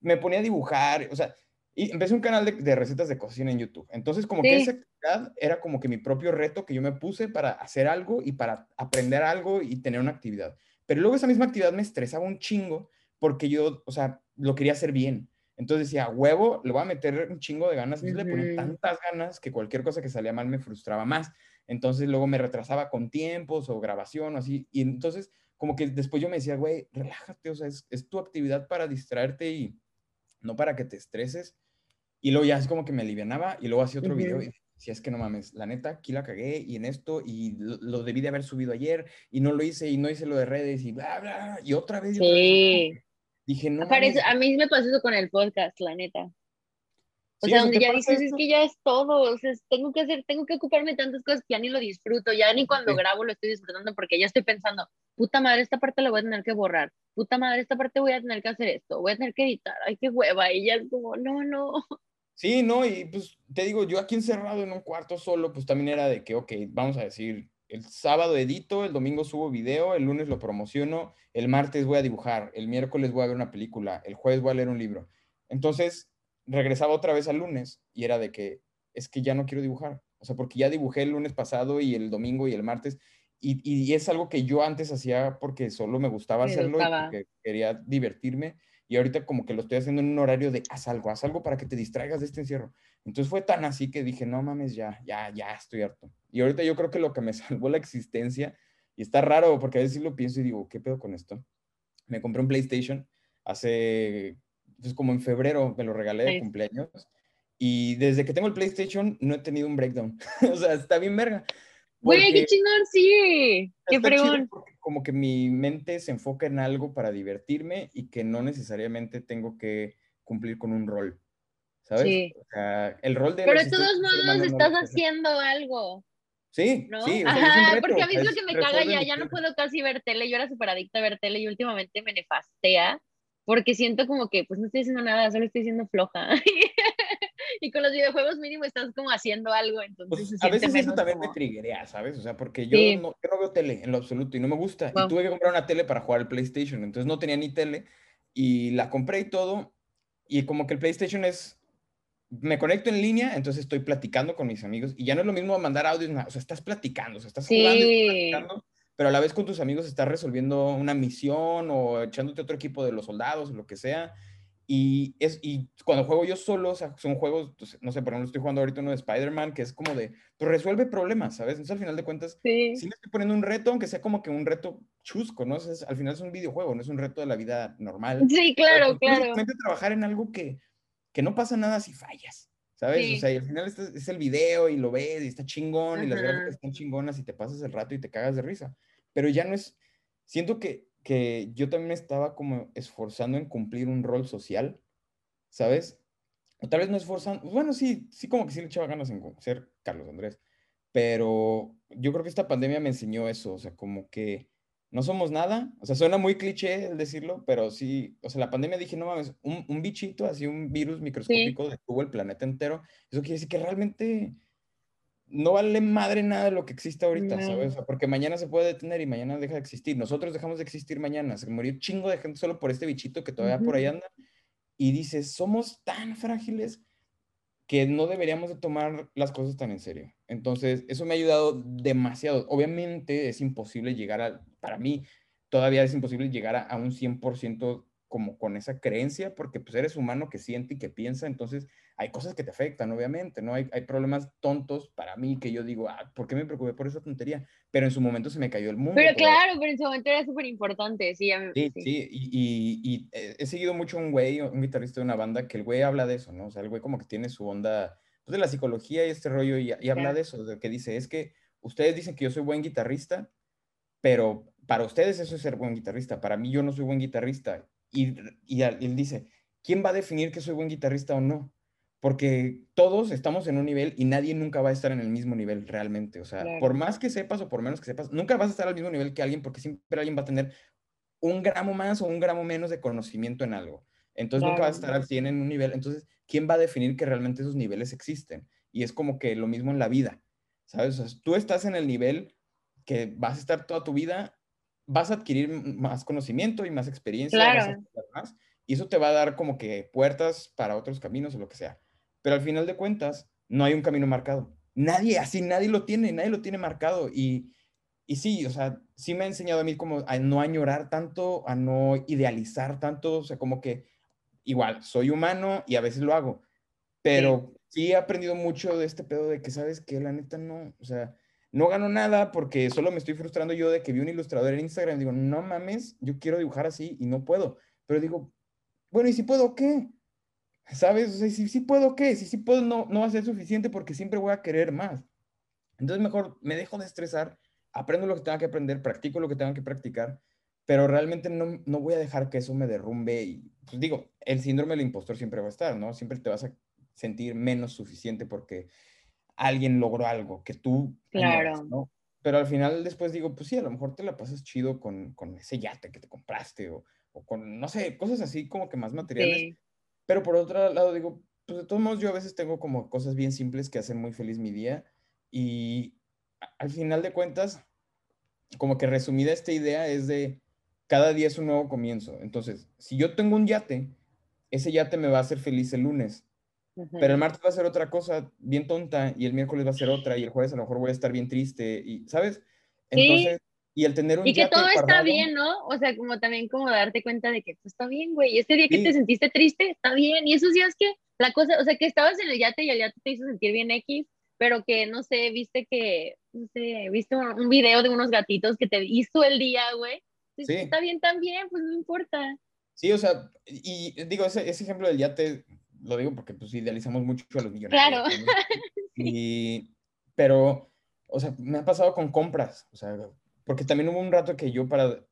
me ponía a dibujar, o sea, y empecé un canal de, de recetas de cocina en YouTube, entonces como que esa Sí. actividad era como que mi propio reto que yo me puse para hacer algo y para aprender algo y tener una actividad, pero luego esa misma actividad me estresaba un chingo porque yo, o sea, lo quería hacer bien. Entonces decía, "A huevo, le voy a meter un chingo de ganas. Entonces le ponía tantas ganas que cualquier cosa que salía mal me frustraba más. Entonces luego me retrasaba con tiempos o grabación o así. Y entonces como que después yo me decía, güey, relájate, o sea, es, es tu actividad para distraerte y no para que te estreses. Y luego ya es como que me alivianaba y luego hacía otro video y decía, es que no mames, la neta, aquí la cagué y en esto y lo, lo debí de haber subido ayer y no lo hice y no hice lo de redes y bla, bla, y otra vez y otra vez. Sí. Dije, no Parece- mames. a mí me pasó eso con el podcast, la neta. O Sí, sea, donde ¿te ya dices, es que ya es todo, o sea, tengo que hacer, tengo que ocuparme de tantas cosas que ya ni lo disfruto, ya ni cuando Sí. grabo lo estoy disfrutando porque ya estoy pensando, puta madre, esta parte la voy a tener que borrar, puta madre, esta parte voy a tener que hacer esto, voy a tener que editar, ay, qué hueva, y ya es como, no, no. Sí, no, y pues te digo, yo aquí encerrado en un cuarto solo, pues también era de que, ok, vamos a decir, el sábado edito, el domingo subo video, el lunes lo promociono, el martes voy a dibujar, el miércoles voy a ver una película, el jueves voy a leer un libro. Entonces, regresaba otra vez al lunes y era de que, es que ya no quiero dibujar. O sea, porque ya dibujé el lunes pasado y el domingo y el martes. Y, y es algo que yo antes hacía porque solo me gustaba Me hacerlo y porque quería divertirme. Y ahorita como que lo estoy haciendo en un horario de haz algo, haz algo para que te distraigas de este encierro. Entonces fue tan así que dije, no mames, ya, ya, ya estoy harto. Y ahorita yo creo que lo que me salvó la existencia, y está raro porque a veces lo pienso y digo, ¿qué pedo con esto? Me compré un PlayStation hace, pues como en febrero me lo regalé de cumpleaños. Y desde que tengo el PlayStation no he tenido un breakdown. o sea, está bien verga. Güey, qué chingón, sí, qué fregón. como que mi mente se enfoca en algo para divertirme y que no necesariamente tengo que cumplir con un rol. ¿Sabes? Sí. O sea, el rol de Pero de todos modos no estás haciendo algo, Sí, ¿no? sí, o sea, Ajá, reto, porque a mí es lo que me caga ya, ya no puedo casi ver tele, yo era súper adicta a ver tele y últimamente me nefastea porque siento como que pues no estoy haciendo nada, solo estoy siendo floja. y con los videojuegos mínimo estás como haciendo algo, entonces Pues, se a veces eso también me como... triguea, ¿sabes? O sea, porque yo, Sí. no, yo no veo tele en lo absoluto y no me gusta. Y Wow. tuve que comprar una tele para jugar al PlayStation, entonces no tenía ni tele y la compré y todo. Y como que el PlayStation es, me conecto en línea, entonces estoy platicando con mis amigos y ya no es lo mismo mandar audios, o sea, estás platicando, o sea, estás jugando y platicando, pero a la vez con tus amigos estás resolviendo una misión o echándote otro equipo de los soldados lo que sea. Y, es, y cuando juego yo solo, o sea, son juegos, pues, no sé, por ejemplo, estoy jugando ahorita uno de Spider-Man, que es como de, pues resuelve problemas, ¿sabes? Entonces al final de cuentas, sí, sí me estoy poniendo un reto, aunque sea como que un reto chusco, ¿no? O sea, es- al final es un videojuego, no es un reto de la vida normal. sí, claro, pues, claro. básicamente trabajar en algo que, que no pasa nada si fallas, ¿sabes? O Sí. sea, y al final es, es el video y lo ves y está chingón y las gráficas están chingonas y te pasas el rato y te cagas de risa. Pero ya no es, siento que, que yo también me estaba como esforzando en cumplir un rol social, ¿sabes? O tal vez no esforzando, bueno, sí, sí como que sí le echaba ganas en ser Carlos Andrés, pero yo creo que esta pandemia me enseñó eso, o sea, como que no somos nada, o sea, suena muy cliché el decirlo, pero sí, o sea, la pandemia dije, no mames, un, un bichito, así un virus microscópico detuvo el planeta entero, eso quiere decir que realmente no vale madre nada de lo que existe ahorita, No. ¿sabes? O sea, porque mañana se puede detener y mañana deja de existir. Nosotros dejamos de existir mañana. Se murió chingo de gente solo por este bichito que todavía por ahí anda. Y dices, somos tan frágiles que no deberíamos de tomar las cosas tan en serio. Entonces, eso me ha ayudado demasiado. Obviamente es imposible llegar a, para mí, todavía es imposible llegar a, a un 100% como con esa creencia, porque pues eres humano que siente y que piensa, entonces hay cosas que te afectan, obviamente, ¿no? Hay, hay problemas tontos para mí que yo digo, ah, ¿por qué me preocupé por esa tontería? Pero en su momento se me cayó el mundo. Pero claro, pero en su momento era súper importante, sí, mí- Sí, sí. sí, y, y- y, eh, he seguido mucho a un güey, un guitarrista de una banda, que el güey habla de eso, ¿no? O sea, el güey como que tiene su onda pues, de la psicología y este rollo y, habla de eso, de que dice, es que ustedes dicen que yo soy buen guitarrista, pero para ustedes eso es ser buen guitarrista, para mí yo no soy buen guitarrista. Y, y, él dice, ¿quién va a definir que soy buen guitarrista o no? Porque todos estamos en un nivel y nadie nunca va a estar en el mismo nivel realmente. O sea, por más que sepas o por menos que sepas, nunca vas a estar al mismo nivel que alguien porque siempre alguien va a tener un gramo más o un gramo menos de conocimiento en algo. Entonces nunca vas a estar al 100 en un nivel. Entonces, ¿quién va a definir que realmente esos niveles existen? Y es como que lo mismo en la vida, ¿sabes? O sea, tú estás en el nivel que vas a estar toda tu vida, vas a adquirir más conocimiento y más experiencia, claro. más, y eso te va a dar como que puertas para otros caminos o lo que sea. Pero al final de cuentas, no hay un camino marcado. Nadie, así nadie lo tiene, nadie lo tiene marcado. Y, y sí, o sea, sí me ha enseñado a mí como a no añorar tanto, a no idealizar tanto, o sea, como que igual, soy humano y a veces lo hago, pero sí, he aprendido mucho de este pedo de que, ¿sabes que La neta no, o sea, no gano nada porque solo me estoy frustrando yo de que vi un ilustrador en Instagram y digo, no mames, yo quiero dibujar así y no puedo, pero digo, bueno, ¿y si puedo qué? ¿Sabes? Si sí puedo qué, si sí puedo no, no va a ser suficiente porque siempre voy a querer más. Entonces mejor me dejo de estresar aprendo lo que tenga que aprender, practico lo que tenga que practicar, pero realmente no, no voy a dejar que eso me derrumbe y, pues digo, el síndrome del impostor siempre va a estar, ¿no? Siempre te vas a sentir menos suficiente porque alguien logró algo que tú, claro. ¿no? Pero al final después digo, pues sí, a lo mejor te la pasas chido con, con ese yate que te compraste o, o, con, no sé, cosas así como que más materiales. Pero por otro lado digo, pues de todos modos yo a veces tengo como cosas bien simples que hacen muy feliz mi día y, al final de cuentas, como que resumida esta idea es de cada día es un nuevo comienzo. Entonces, si yo tengo un yate, ese yate me va a hacer feliz el lunes. Pero el martes va a ser otra cosa bien tonta y el miércoles va a ser otra y el jueves a lo mejor voy a estar bien triste y, ¿sabes? Entonces, y el tener un Y que todo está bien, ¿no? O sea, como también como darte cuenta de que pues, está bien, güey. Este día que te sentiste triste, está bien. Y esos días que la cosa, o sea, que estabas en el yate y el yate te hizo sentir bien X, pero que, no sé, viste que, no sé, viste un, video de unos gatitos que te hizo el día, güey. Sí. Está bien también, pues no importa. Sí, o sea, y digo, ese, ese ejemplo del yate, lo digo porque pues idealizamos mucho a los millonarios. Claro. Y, pero, o sea, me ha pasado con compras, o sea, porque también hubo un rato que yo para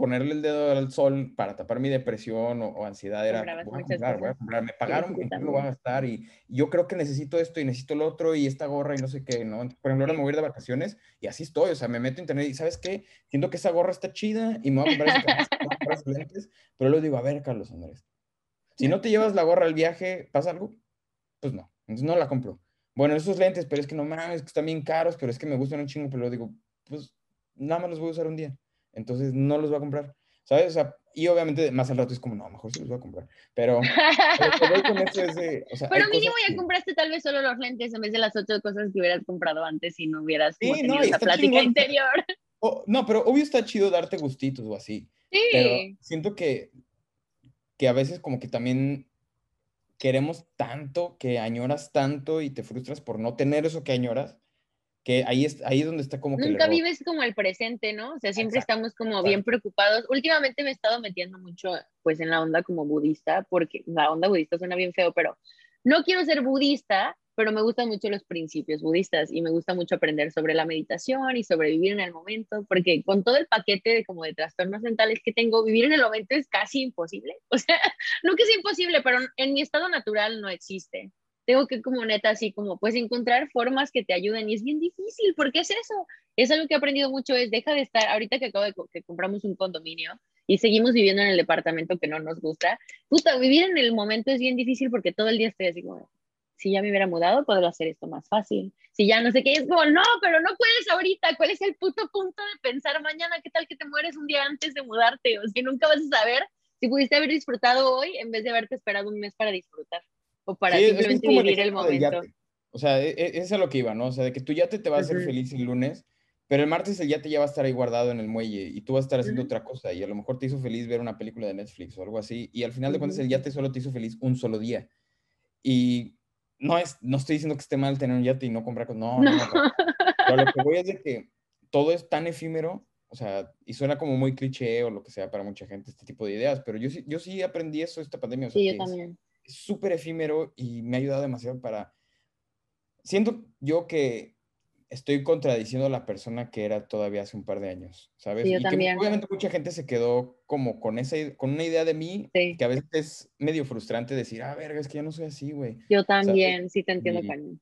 ponerle el dedo al sol para tapar mi depresión o, ansiedad era, voy a comprar, voy a comprar, me pagaron, sí, lo voy a gastar? Y, yo creo que necesito esto y necesito lo otro y esta gorra y no sé qué, ¿no? Por ejemplo, ahora me voy a ir de vacaciones y así estoy, o sea, me meto en internet y ¿sabes qué? Siento que esa gorra está chida y me voy a comprar, esos lentes, pero luego digo, a ver, Carlos Andrés, si no te llevas la gorra al viaje, ¿pasa algo? Pues no, entonces no la compro. Bueno, esos lentes, pero es que no mames, que están bien caros, pero es que me gustan un chingo, pero digo, pues nada más los voy a usar un día entonces no los voy a comprar, ¿sabes? O sea, y obviamente más al rato es como, no, mejor sí los voy a comprar, pero... pero mínimo ya compraste tal vez solo los lentes en vez de las ocho cosas que hubieras comprado antes si no hubieras tenido esa plática interior. no, pero obvio está chido darte gustitos o así. Sí. Pero siento que, que a veces como que también queremos tanto, que añoras tanto y te frustras por no tener eso que añoras, que ahí es, ahí es donde está como que... Nunca vives como el presente, ¿no? O sea, siempre estamos como bien preocupados. Últimamente me he estado metiendo mucho pues en la onda como budista, porque la onda budista suena bien feo, pero no quiero ser budista, pero me gustan mucho los principios budistas y me gusta mucho aprender sobre la meditación y sobre vivir en el momento, porque con todo el paquete de como de trastornos mentales que tengo, vivir en el momento es casi imposible. O sea, no que es imposible, pero en mi estado natural no existe tengo que como neta así como pues encontrar formas que te ayuden y es bien difícil, porque es eso, es algo que he aprendido mucho, es deja de estar, ahorita que acabo de que compramos un condominio y seguimos viviendo en el departamento que no nos gusta, puta, vivir en el momento es bien difícil porque todo el día estoy así como, si ya me hubiera mudado, podría hacer esto más fácil. Si ya no sé qué, es como, no, pero no puedes ahorita. ¿Cuál es el puto punto de pensar mañana? ¿Qué tal que te mueres un día antes de mudarte? O sea, nunca vas a saber si pudiste haber disfrutado hoy en vez de haberte esperado un mes para disfrutar o para simplemente vivir el, momento. O sea, e, e, es a lo que iba, ¿no? O sea, de que tú yate te va a hacer feliz el lunes, pero el martes el yate ya va a estar ahí guardado en el muelle y tú vas a estar haciendo otra cosa y a lo mejor te hizo feliz ver una película de Netflix o algo así y al final de cuentas el yate solo te hizo feliz un solo día. Y no es, no estoy diciendo que esté mal tener un yate y no comprar cosas, no, no, no. Pero lo que voy es de que todo es tan efímero, o sea, y suena como muy cliché o lo que sea para mucha gente este tipo de ideas, pero yo sí, yo sí aprendí eso esta pandemia. sí, yo también súper efímero y me ha ayudado demasiado para siento yo que estoy contradiciendo a la persona que era todavía hace un par de años, ¿sabes? Sí, yo y también. que obviamente mucha gente se quedó como con esa, con una idea de mí Sí. que a veces es medio frustrante decir, ah, verga, es que ya no soy así, güey. Yo también, sí te entiendo, Y- Cañón.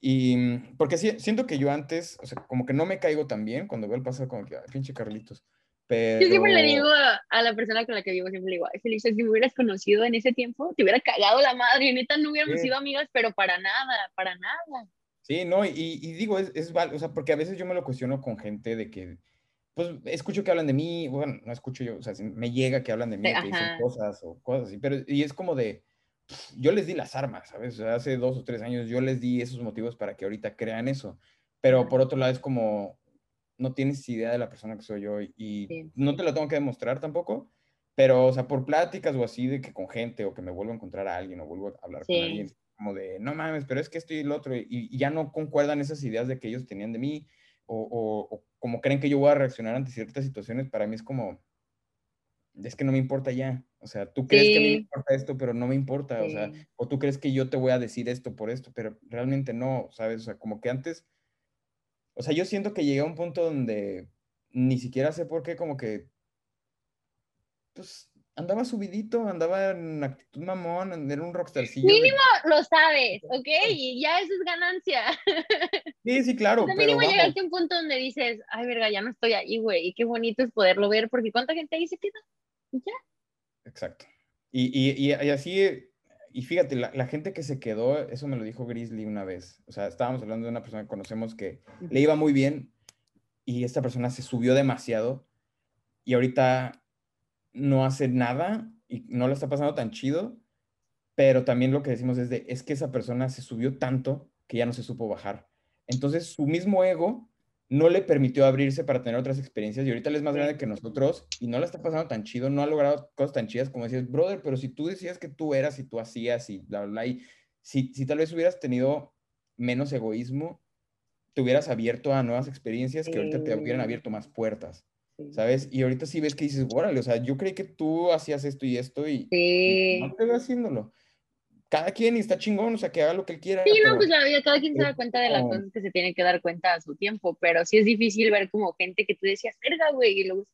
Y mm, porque sí, siento que yo antes, o sea, como que no me caigo tan bien cuando veo el pasado, como que, "Ay, pinche Carlitos. Pero... Yo siempre le digo a, a la persona con la que vivo, siempre le digo, ay, Felicia, si me hubieras conocido en ese tiempo, te hubiera cagado la madre, neta, no hubiéramos Sí. sido amigas, pero para nada, para nada. Sí, no, y, y digo, es, es o sea, porque a veces yo me lo cuestiono con gente de que, pues, escucho que hablan de mí, bueno, no escucho yo, o sea, me llega que hablan de mí, que dicen cosas o cosas así, pero, y es como de, yo les di las armas, ¿sabes? O sea, hace dos o tres años yo les di esos motivos para que ahorita crean eso, pero por otro lado es como, no tienes idea de la persona que soy yo y, Sí. no te lo tengo que demostrar tampoco, pero, o sea, por pláticas o así de que con gente o que me vuelvo a encontrar a alguien o vuelvo a hablar con alguien, como de, no mames, pero es que esto y el otro, y, y ya no concuerdan esas ideas de que ellos tenían de mí, o, o- o como creen que yo voy a reaccionar ante ciertas situaciones, para mí es como, es que no me importa ya, o sea, tú crees que a mí me Sí. importa esto, pero no me importa, o sea, Sí. o tú crees que yo te voy a decir esto por esto, pero realmente no, ¿sabes? O sea, como que antes, o sea, yo siento que llegué a un punto donde ni siquiera sé por qué, como que, pues, andaba subidito, andaba en actitud mamón, era un rockstarcillo. de- Mínimo lo sabes, ¿ok? Y ya eso es ganancia. Sí, sí, claro, O sea, mínimo llegaste a un punto donde dices, ay, verga, ya no estoy ahí, güey, y qué bonito es poderlo ver, porque cuánta gente ahí se queda. Y ya. Exacto. Y, y, y, y así, y fíjate, la, la gente que se quedó, eso me lo dijo Grizzly una vez. O sea, estábamos hablando de una persona que conocemos que le iba muy bien y esta persona se subió demasiado y ahorita no hace nada y no lo está pasando tan chido, pero también lo que decimos es de, es que esa persona se subió tanto que ya no se supo bajar. Entonces, su mismo ego no le permitió abrirse para tener otras experiencias y ahorita él es más grande que nosotros y no la está pasando tan chido, no ha logrado cosas tan chidas como decías, brother, pero si tú decías que tú eras y tú hacías y bla, bla, bla, y si, si tal vez hubieras tenido menos egoísmo, te hubieras abierto a nuevas experiencias que ahorita te hubieran abierto más puertas, Sí. ¿sabes? Y ahorita sí ves que dices, órale, o sea, yo creí que tú hacías esto y esto y, y Sí. no te veo haciéndolo. Cada quien y está chingón, o sea, que haga lo que él quiera. Sí, no, pero- pues la vida, cada quien se da cuenta de las cosas que se tiene que dar cuenta a su tiempo, pero sí es difícil ver como gente que tú decías, verga, güey, y luego...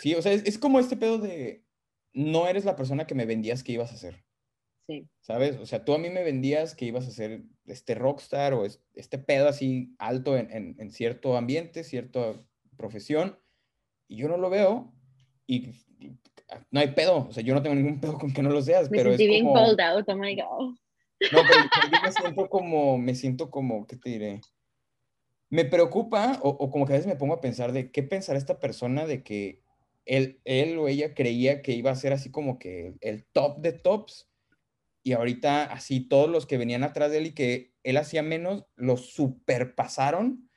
Sí, o sea, es, es como este pedo de no eres la persona que me vendías que ibas a ser, Sí, ¿sabes? O sea, tú a mí me vendías que ibas a ser este rockstar o es- este pedo así alto en, en- en cierto ambiente, cierta profesión, y yo no lo veo y, y no hay pedo, o sea, yo no tengo ningún pedo con que no lo seas, me pero es sentí bien como... called out, oh my God. No, pero, pero yo me siento como, me siento como, ¿qué te diré? Me preocupa o, o como que a veces me pongo a pensar de qué pensará esta persona de que él, él o ella creía que iba a ser así como que el top de tops y ahorita así todos los que venían atrás de él y que él hacía menos, lo superpasaron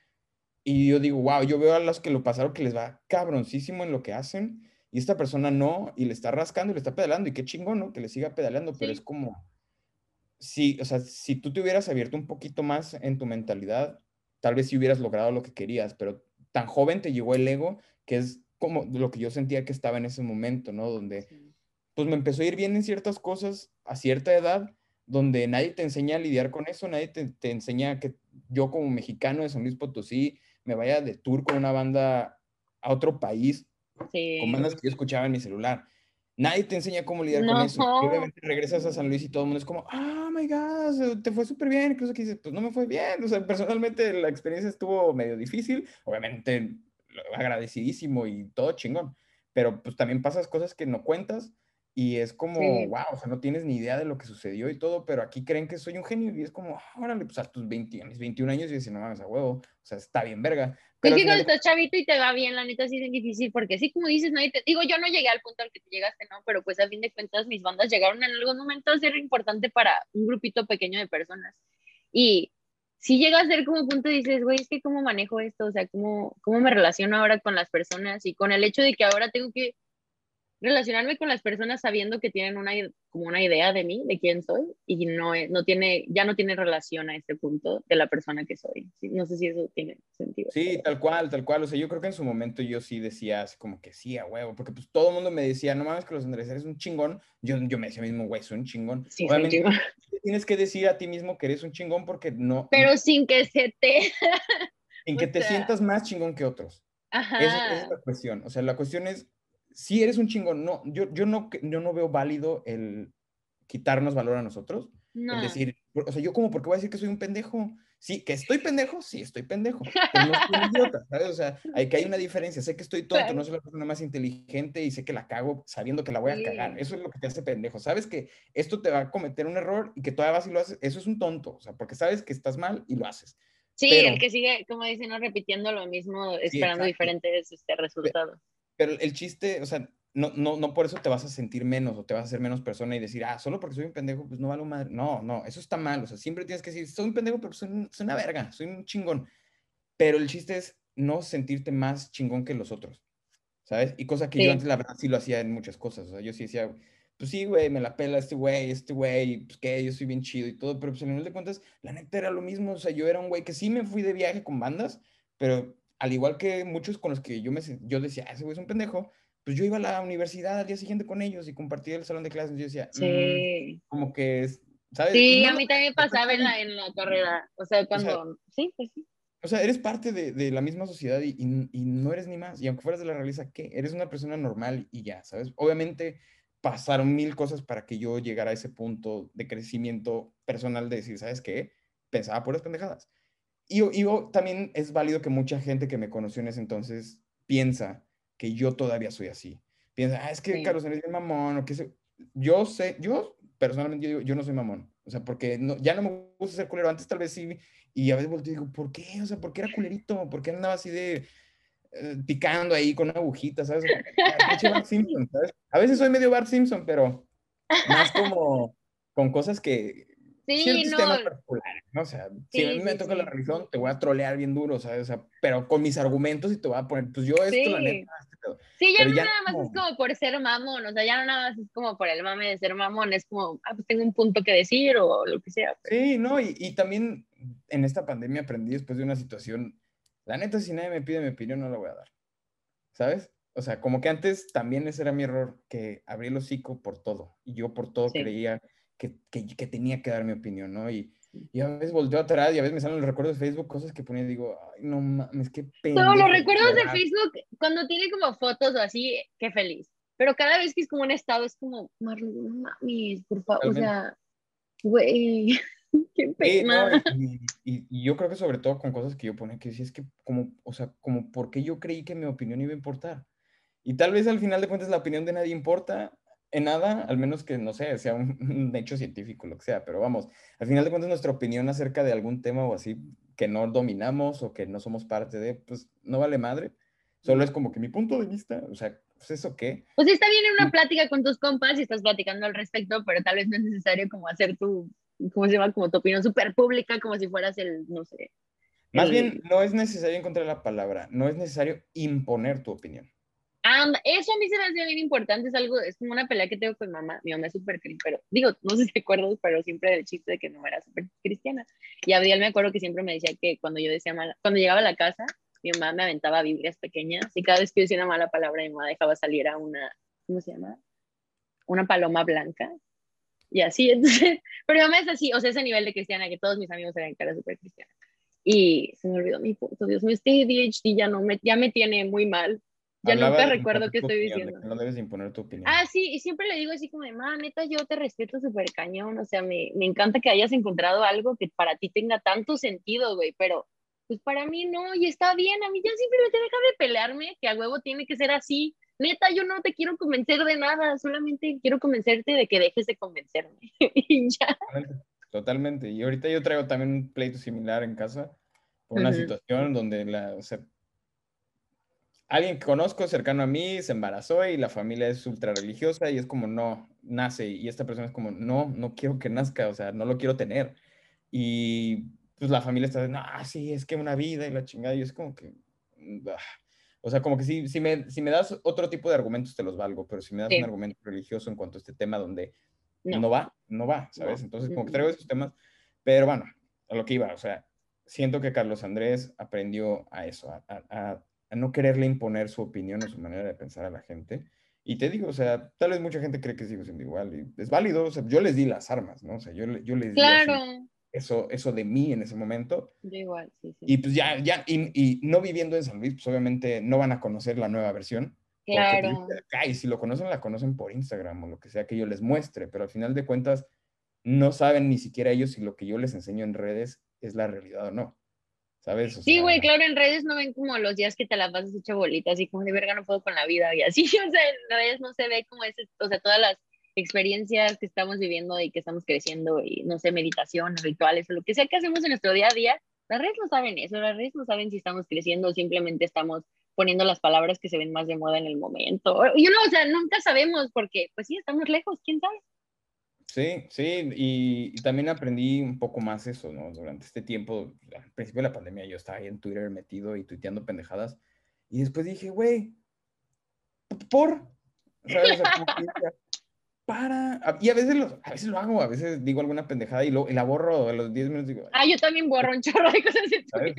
y yo digo, wow, yo veo a los que lo pasaron que les va cabroncísimo en lo que hacen y esta persona no y le está rascando y le está pedalando y qué chingón, ¿no? Que le siga pedaleando, pero Sí. es como sí, o sea, si tú te hubieras abierto un poquito más en tu mentalidad, tal vez sí hubieras logrado lo que querías, pero tan joven te llegó el ego que es como lo que yo sentía que estaba en ese momento, ¿no? Donde Sí. pues me empezó a ir bien en ciertas cosas a cierta edad, donde nadie te enseña a lidiar con eso, nadie te, te enseña que yo como mexicano de San Luis Potosí me vaya de tour con una banda a otro país, Sí. con bandas que yo escuchaba en mi celular. Nadie te enseña cómo lidiar con No. eso. Y obviamente regresas a San Luis y todo el mundo es como, ah, my God, te fue súper bien. Incluso que dices, pues no me fue bien. O sea, personalmente la experiencia estuvo medio difícil. Obviamente agradecidísimo y todo chingón. Pero pues también pasas cosas que no cuentas y es como, Sí. wow, o sea, no tienes ni idea de lo que sucedió y todo, pero aquí creen que soy un genio y es como, ah, órale, pues a tus 20, a mis 21 años y dices, no mames, a huevo, o sea, está bien verga. Sí, Pero al que cuando estás chavito y te va bien, la neta sí es difícil, porque sí, como dices, nadie te... Digo, yo no llegué al punto al que tú llegaste, ¿no? Pero pues a fin de cuentas mis bandas llegaron en algún momento a ser importante para un grupito pequeño de personas. Y si llega a ser como punto dices, güey, es que cómo manejo esto, o sea, cómo, cómo me relaciono ahora con las personas y con el hecho de que ahora tengo que relacionarme con las personas sabiendo que tienen una, como una idea de mí, de quién soy, y no, no tiene, ya no tiene relación a este punto de la persona que soy. No sé si eso tiene sentido. Sí, tal cual, tal cual. O sea, yo creo que en su momento yo sí decía así como que sí, a huevo, porque pues todo el mundo me decía, no mames que los Andrés eres un chingón. Yo, yo me decía mismo, güey, soy un chingón. Sí, Obviamente, chingón. tienes que decir a ti mismo que eres un chingón porque no... Pero sin que se te... sin que te sientas más chingón que otros. Ajá. Esa es la cuestión. O sea, la cuestión es si eres un chingón. No, yo, yo, no, yo no veo válido el quitarnos valor a nosotros. No. Es decir, o sea, yo como, ¿por qué voy a decir que soy un pendejo? Sí, que estoy pendejo, sí, estoy pendejo. Pero no soy un idiota, ¿sabes? O sea, hay que hay una diferencia. Sé que estoy tonto, no soy la persona más inteligente y sé que la cago sabiendo que la voy a cagar. Eso es lo que te hace pendejo. Sabes que esto te va a cometer un error y que todavía vas y lo haces. Eso es un tonto, o sea, porque sabes que estás mal y lo haces. Sí, el que sigue, como dicen, ¿no? repitiendo lo mismo, esperando diferentes este, resultados. Pero el chiste, o sea, no, no, no por eso te vas a sentir menos o te vas a hacer menos persona y decir, ah, solo porque soy un pendejo, pues no vale madre. No, no, eso está mal. O sea, siempre tienes que decir, soy un pendejo, pero soy, una verga, soy un chingón. Pero el chiste es no sentirte más chingón que los otros, ¿sabes? Y cosa que yo antes, la verdad, sí lo hacía en muchas cosas. O sea, yo sí decía, pues sí, güey, me la pela este güey, este güey, pues que yo soy bien chido y todo, pero pues en final de cuentas, la neta era lo mismo. O sea, yo era un güey que sí me fui de viaje con bandas, pero al igual que muchos con los que yo, me, yo decía, ah, ese güey es un pendejo, pues yo iba a la universidad al día siguiente con ellos y compartía el salón de clases. Yo decía, mm, sí. como que, ¿sabes? Sí, a mí también pasaba en la, en la carrera. O sea, cuando, sí, pues sí. O sea, eres parte de, de la misma sociedad y, y, no eres ni más. Y aunque fueras de la realeza, ¿qué? Eres una persona normal y ya, ¿sabes? Obviamente pasaron mil cosas para que yo llegara a ese punto de crecimiento personal de decir, ¿sabes qué? Pensaba puras pendejadas. Y, y también es válido que mucha gente que me conoció en ese entonces piensa que yo todavía soy así. Piensa, ah, es que Carlos es bien mamón, o que se... Yo sé, yo personalmente yo digo, yo no soy mamón. O sea, porque no, ya no me gusta ser culero. Antes tal vez sí, y a veces volteo y digo, ¿por qué? O sea, ¿por qué era culerito? ¿Por qué andaba así de eh, picando ahí con una agujita, ¿sabes? Simpson, ¿sabes? A veces soy medio Bart Simpson, pero más como con cosas que, Sí, no. ¿no? O sea, si a mí me toca la religión, te voy a trolear bien duro, ¿sabes? O sea, pero con mis argumentos y te voy a poner, pues yo esto, la neta. Este sí, ya no nada más es como por ser mamón, o sea, ya no nada más es como por el mame de ser mamón, es como, ah, pues tengo un punto que decir o lo que sea. Pues. Sí, no, y, y también en esta pandemia aprendí después de una situación, la neta, si nadie me pide mi opinión, no la voy a dar, ¿sabes? O sea, como que antes también ese era mi error, que abrí el hocico por todo, y yo por todo creía que, que, tenía que dar mi opinión, ¿no? Y, y, a veces volteo atrás y a veces me salen los recuerdos de Facebook, cosas que ponía y digo, ay, no mames, qué pena. Todos los recuerdos de Facebook, cuando tiene como fotos o así, qué feliz. Pero cada vez que es como un estado, es como, Marlon, no mames, por favor, o sea, güey, qué pena. y, y, yo creo que sobre todo con cosas que yo ponía que sí, es que como, o sea, como, ¿por qué yo creí que mi opinión iba a importar? Y tal vez al final de cuentas la opinión de nadie importa, en nada, al menos que, no sé, sea un, hecho científico, lo que sea, pero vamos, al final de cuentas nuestra opinión acerca de algún tema o así que no dominamos o que no somos parte de, pues no vale madre, solo es como que mi punto de vista, o sea, pues eso qué. Pues está bien en una plática con tus compas y estás platicando al respecto, pero tal vez no es necesario como hacer tu, ¿cómo se llama? Como tu opinión súper pública, como si fueras el, no sé. Más bien, no es necesario encontrar la palabra, no es necesario imponer tu opinión eso a mí se me hace bien importante, es algo, es como una pelea que tengo con mamá, mi mamá es súper pero digo, no sé si te acuerdas, pero siempre el chiste de que no era súper cristiana. Y Abiel me acuerdo que siempre me decía que cuando yo decía mala, cuando llegaba a la casa, mi mamá me aventaba Biblias pequeñas y cada vez que decía una mala palabra, mi mamá dejaba salir a una, ¿cómo se llama? Una paloma blanca. Y así, entonces, pero mi mamá es así, o sea, ese nivel de cristiana que todos mis amigos eran cara súper cristiana. Y se me olvidó mi punto, Dios mío, este ADHD ya, no me, ya me tiene muy mal ya nunca recuerdo qué estoy diciendo. No debes imponer tu opinión. Ah, sí, y siempre le digo así como de, ma, neta, yo te respeto súper cañón, o sea, me, me encanta que hayas encontrado algo que para ti tenga tanto sentido, güey, pero pues para mí no, y está bien, a mí ya simplemente deja de pelearme, que a huevo tiene que ser así. Neta, yo no te quiero convencer de nada, solamente quiero convencerte de que dejes de convencerme. y ya. Totalmente. Y ahorita yo traigo también un pleito similar en casa, por una situación donde la, o sea, alguien que conozco cercano a mí se embarazó y la familia es ultra religiosa y es como, no, nace. Y esta persona es como, no, no quiero que nazca, o sea, no lo quiero tener. Y pues la familia está diciendo, ah, sí, es que una vida y la chingada. Y es como que, O sea, como que si, si, me, si me das otro tipo de argumentos, te los valgo, pero si me das un argumento religioso en cuanto a este tema donde no, va, no va, ¿sabes? Entonces, como que traigo esos temas, pero bueno, a lo que iba, o sea, siento que Carlos Andrés aprendió a eso, a, a, a no quererle imponer su opinión o su manera de pensar a la gente. Y te digo, o sea, tal vez mucha gente cree que sigo siendo igual y es válido, o sea, yo les di las armas, ¿no? O sea, yo, yo les di eso, eso de mí en ese momento. Yo igual, sí, sí. Y pues ya, ya, y, y, no viviendo en San Luis, pues obviamente no van a conocer la nueva versión. Pues, claro. y si lo conocen, la conocen por Instagram o lo que sea que yo les muestre, pero al final de cuentas no saben ni siquiera ellos si lo que yo les enseño en redes es la realidad o no. ¿Sabes? sí, güey, claro, en redes no ven como los días que te la pasas hecha bolita, así como de verga no puedo con la vida y así, o sea, en redes no se ve como ese, o sea, todas las experiencias que estamos viviendo y que estamos creciendo y no sé, meditación, rituales o lo que sea que hacemos en nuestro día a día, las redes no saben eso, las redes no saben si estamos creciendo o simplemente estamos poniendo las palabras que se ven más de moda en el momento. Y uno, o sea, nunca sabemos porque, pues sí, estamos lejos, quién sabe. Sí, sí, y, también aprendí un poco más eso, ¿no? Durante este tiempo, al principio de la pandemia, yo estaba ahí en Twitter metido y tuiteando pendejadas, y después dije, güey, ¿por? ¿Sabes? para. Y a veces, lo, a veces lo hago, a veces digo alguna pendejada y, lo, la borro a los 10 minutos. Digo, ah, yo también borro un chorro de cosas. ¿sabes?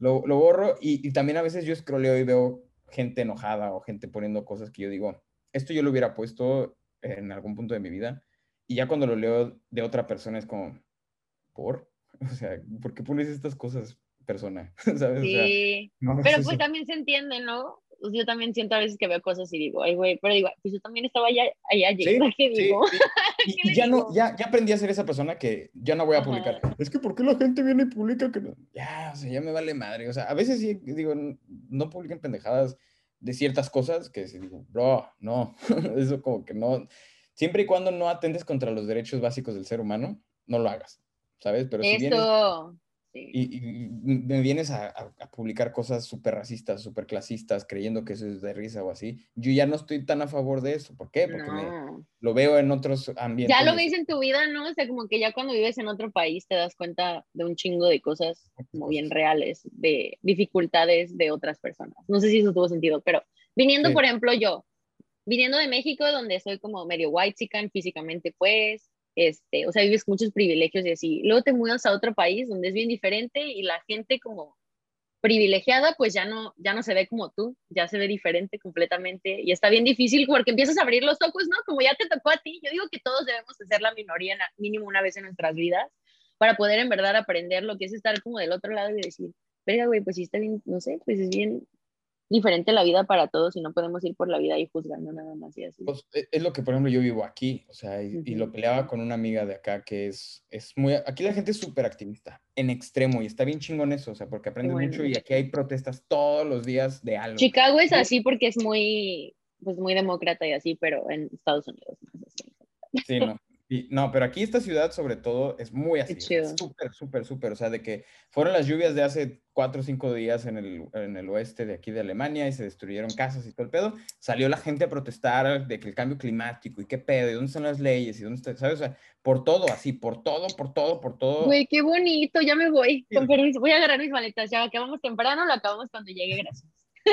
lo, lo, borro y, y, también a veces yo scrolleo y veo gente enojada o gente poniendo cosas que yo digo, esto yo lo hubiera puesto en algún punto de mi vida y ya cuando lo leo de otra persona es como, ¿por? O sea, ¿por qué pones estas cosas, persona? ¿Sabes? Sí, pero pues también se entiende, ¿no? Pues yo también siento a veces que veo cosas y digo, ay, güey, pero digo, pues yo también estaba allá, allá sí, ¿qué digo? Y, ya no, ya, ya aprendí a ser esa persona que ya no voy a publicar. Es que, ¿por qué la gente viene y publica que no? Ya, o sea, ya me vale madre. O sea, a veces sí, digo, no publiquen pendejadas de ciertas cosas que digo, bro, no, eso como que no, siempre y cuando no atendes contra los derechos básicos del ser humano, no lo hagas, ¿sabes? Pero si vienes y, me vienes a, publicar cosas súper racistas, súper clasistas, creyendo que eso es de risa o así, yo ya no estoy tan a favor de eso. ¿Por qué? Porque lo veo en otros ambientes. Ya lo ves en tu vida, ¿no? O sea, como que ya cuando vives en otro país te das cuenta de un chingo de cosas como bien reales, de dificultades de otras personas. No sé si eso tuvo sentido, pero viniendo, por ejemplo, yo, viniendo de México, donde soy como medio white chican físicamente, pues, este, o sea, vives muchos privilegios y así. Luego te mudas a otro país donde es bien diferente y la gente como privilegiada, pues ya no, ya no se ve como tú, ya se ve diferente completamente y está bien difícil porque empiezas a abrir los ojos, ¿no? Como ya te tocó a ti, yo digo que todos debemos de ser la minoría mínimo una vez en nuestras vidas para poder en verdad aprender lo que es estar como del otro lado y decir, venga, güey, pues sí está bien, no sé, pues es bien, diferente la vida para todos y no podemos ir por la vida y juzgando nada más y así. Pues, e, es lo que, por ejemplo, yo vivo aquí, o sea, y, lo peleaba con una amiga de acá que es, es muy, aquí la gente es súper activista, en extremo, y está bien chingón eso, o sea, porque aprende mucho y aquí hay protestas todos los días de algo. Chicago es así porque es muy, pues muy demócrata y así, pero en Estados Unidos no es así. Sí, no no, pero aquí esta ciudad sobre todo es muy así, súper, súper, súper, o sea, de que fueron las lluvias de hace cuatro o cinco días en el, en el oeste de aquí de Alemania y se destruyeron casas y todo el pedo, salió la gente a protestar de que el cambio climático y qué pedo, y dónde están las leyes y dónde está, ¿sabes? O sea, por todo, así, por todo, por todo, por todo. Güey, qué bonito, ya me voy, con permiso, voy a agarrar mis maletas, ya acabamos temprano, lo acabamos cuando llegue, gracias.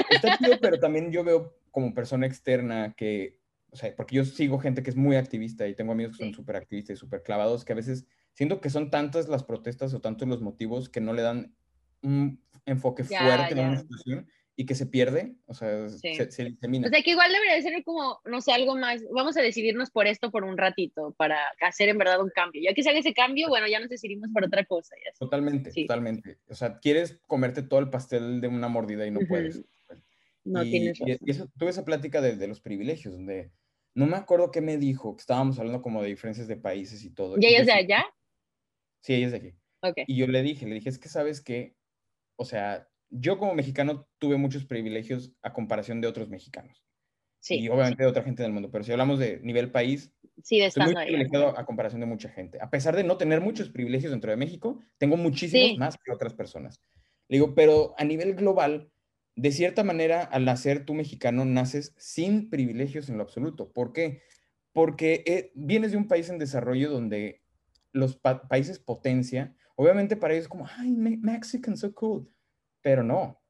Está chido, pero también yo veo como persona externa que o sea, porque yo sigo gente que es muy activista y tengo amigos que son súper activistas y súper clavados, que a veces siento que son tantas las protestas o tantos los motivos que no le dan un enfoque fuerte en una situación y que se pierde, o sea, se, se, elimina. O sea, que igual debería ser como, no sé, algo más, vamos a decidirnos por esto por un ratito para hacer en verdad un cambio. Ya que se haga ese cambio, bueno, ya nos decidimos por otra cosa. Totalmente, totalmente. O sea, quieres comerte todo el pastel de una mordida y no puedes. No tienes razón. Y eso, tuve esa plática de, de los privilegios, donde no me acuerdo qué me dijo, que estábamos hablando como de diferencias de países y todo. ¿Y ella es de allá? Sí, ella es de aquí. Y yo le dije, le dije, es que sabes que, o sea, yo como mexicano tuve muchos privilegios a comparación de otros mexicanos. Sí. Y obviamente de otra gente del mundo, pero si hablamos de nivel país, sí, de estoy muy privilegiado a comparación de mucha gente. A pesar de no tener muchos privilegios dentro de México, tengo muchísimos más que otras personas. Le digo, pero a nivel global, de cierta manera, al nacer tú mexicano, naces sin privilegios en lo absoluto. ¿Por qué? Porque eh, vienes de un país en desarrollo donde los países potencia, obviamente para ellos es como, ay, Mexican, so cool, pero no.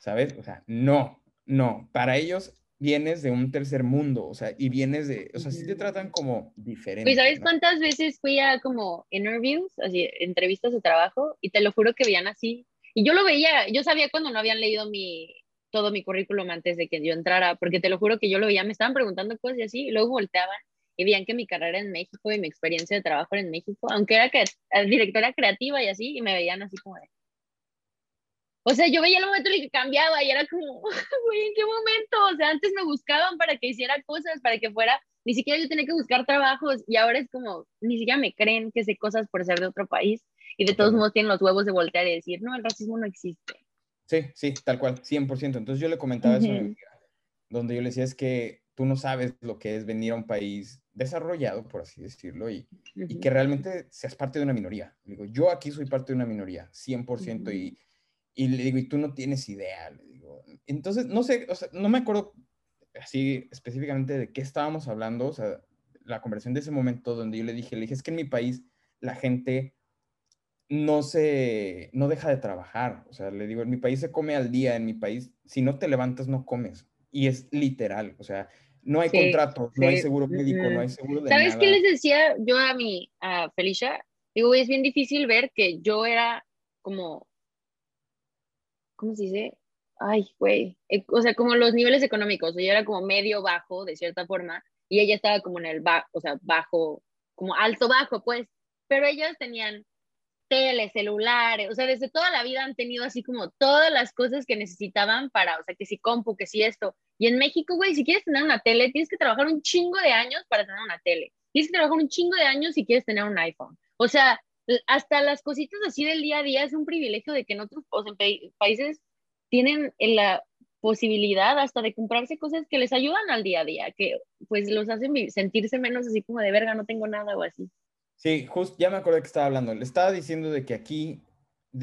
¿sabes? O sea, no, no, para ellos vienes de un tercer mundo, o sea, y vienes de, o sea, sí te tratan como diferente. Pues, ¿sabes cuántas veces fui a como interviews, así, entrevistas de trabajo, y te lo juro que veían así? Y yo lo veía, yo sabía cuando no habían leído mi, todo mi currículum antes de que yo entrara, porque te lo juro que yo lo veía, me estaban preguntando cosas y así, y luego volteaban y veían que mi carrera en México y mi experiencia de trabajo en México, aunque era que, directora creativa y así, y me veían así como de, o sea, yo veía el momento en el que cambiaba y era como, güey, ¿en qué momento? O sea, antes me buscaban para que hiciera cosas, para que fuera, ni siquiera yo tenía que buscar trabajos y ahora es como, ni siquiera me creen que sé cosas por ser de otro país y de todos modos tienen los huevos de voltear y decir, no, el racismo no existe. Sí, sí, tal cual, 100%. Entonces yo le comentaba eso donde yo le decía es que tú no sabes lo que es venir a un país desarrollado, por así decirlo, y, y que realmente seas parte de una minoría. Digo, yo aquí soy parte de una minoría, 100%, y y le digo, y tú no tienes idea, le digo. Entonces, no sé, o sea, no me acuerdo así específicamente de qué estábamos hablando, o sea, la conversación de ese momento donde yo le dije, le dije, es que en mi país la gente no se, no deja de trabajar, o sea, le digo, en mi país se come al día, en mi país, si no te levantas, no comes, y es literal, o sea, no hay contrato, no hay seguro médico, no hay seguro de ¿Sabes qué les decía yo a mi, a Felicia? Digo, es bien difícil ver que yo era como ¿cómo se dice? Ay, güey, eh, o sea, como los niveles económicos, yo era como medio bajo, de cierta forma, y ella estaba como en el bajo, o sea, bajo, como alto bajo, pues, pero ellas tenían tele, celulares, o sea, desde toda la vida han tenido así como todas las cosas que necesitaban para, o sea, que si compu, que si esto. Y en México, güey, si quieres tener una tele, tienes que trabajar un chingo de años para tener una tele. Tienes que trabajar un chingo de años si quieres tener un iPhone. O sea, hasta las cositas así del día a día es un privilegio de que en otros países tienen la posibilidad hasta de comprarse cosas que les ayudan al día a día, que pues los hacen sentirse menos así como de verga, no tengo nada o así. Sí, justo, ya me acordé que estaba hablando. Le estaba diciendo de que aquí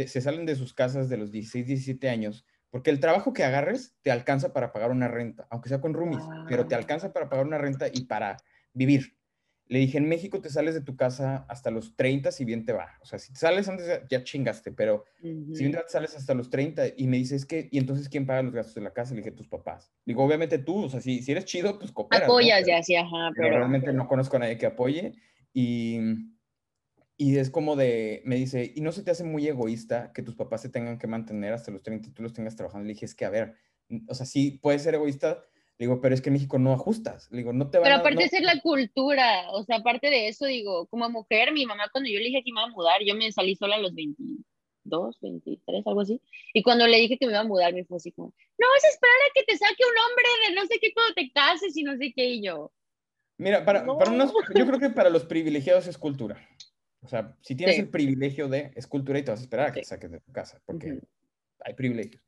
se salen de sus casas de los 16, 17 años, porque el trabajo que agarres te alcanza para pagar una renta, aunque sea con roomies, pero te alcanza para pagar una renta y para vivir. Le dije, en México te sales de tu casa hasta los 30 si bien te va. O sea, si te sales antes ya, chingaste, pero si bien te sales hasta los 30 y me dices que, ¿y entonces quién paga los gastos de la casa? Le dije, tus papás. Digo, obviamente tú, o sea, si, si eres chido, pues cooperas. Apoyas ya, sí, ajá. Pero, realmente no conozco a nadie que apoye. Y, y es como de, me dice, ¿y no se te hace muy egoísta que tus papás se tengan que mantener hasta los 30 y tú los tengas trabajando? Le dije, es que, a ver, o sea, sí, puede ser egoísta, digo, pero es que en México no ajustas. digo, no te van Pero aparte de ser la cultura, o sea, aparte de eso, digo, como mujer, mi mamá cuando yo le dije que me iba a mudar, yo me salí sola a los 22, 23, algo así. Y cuando le dije que me iba a mudar, me fue así como, no vas a esperar a que te saque un hombre de no sé qué cuando te cases y no sé qué, y yo. Mira, para, para unos, yo creo que para los privilegiados es cultura. O sea, si tienes el privilegio de, es cultura y te vas a esperar a que te saques de tu casa, porque hay privilegios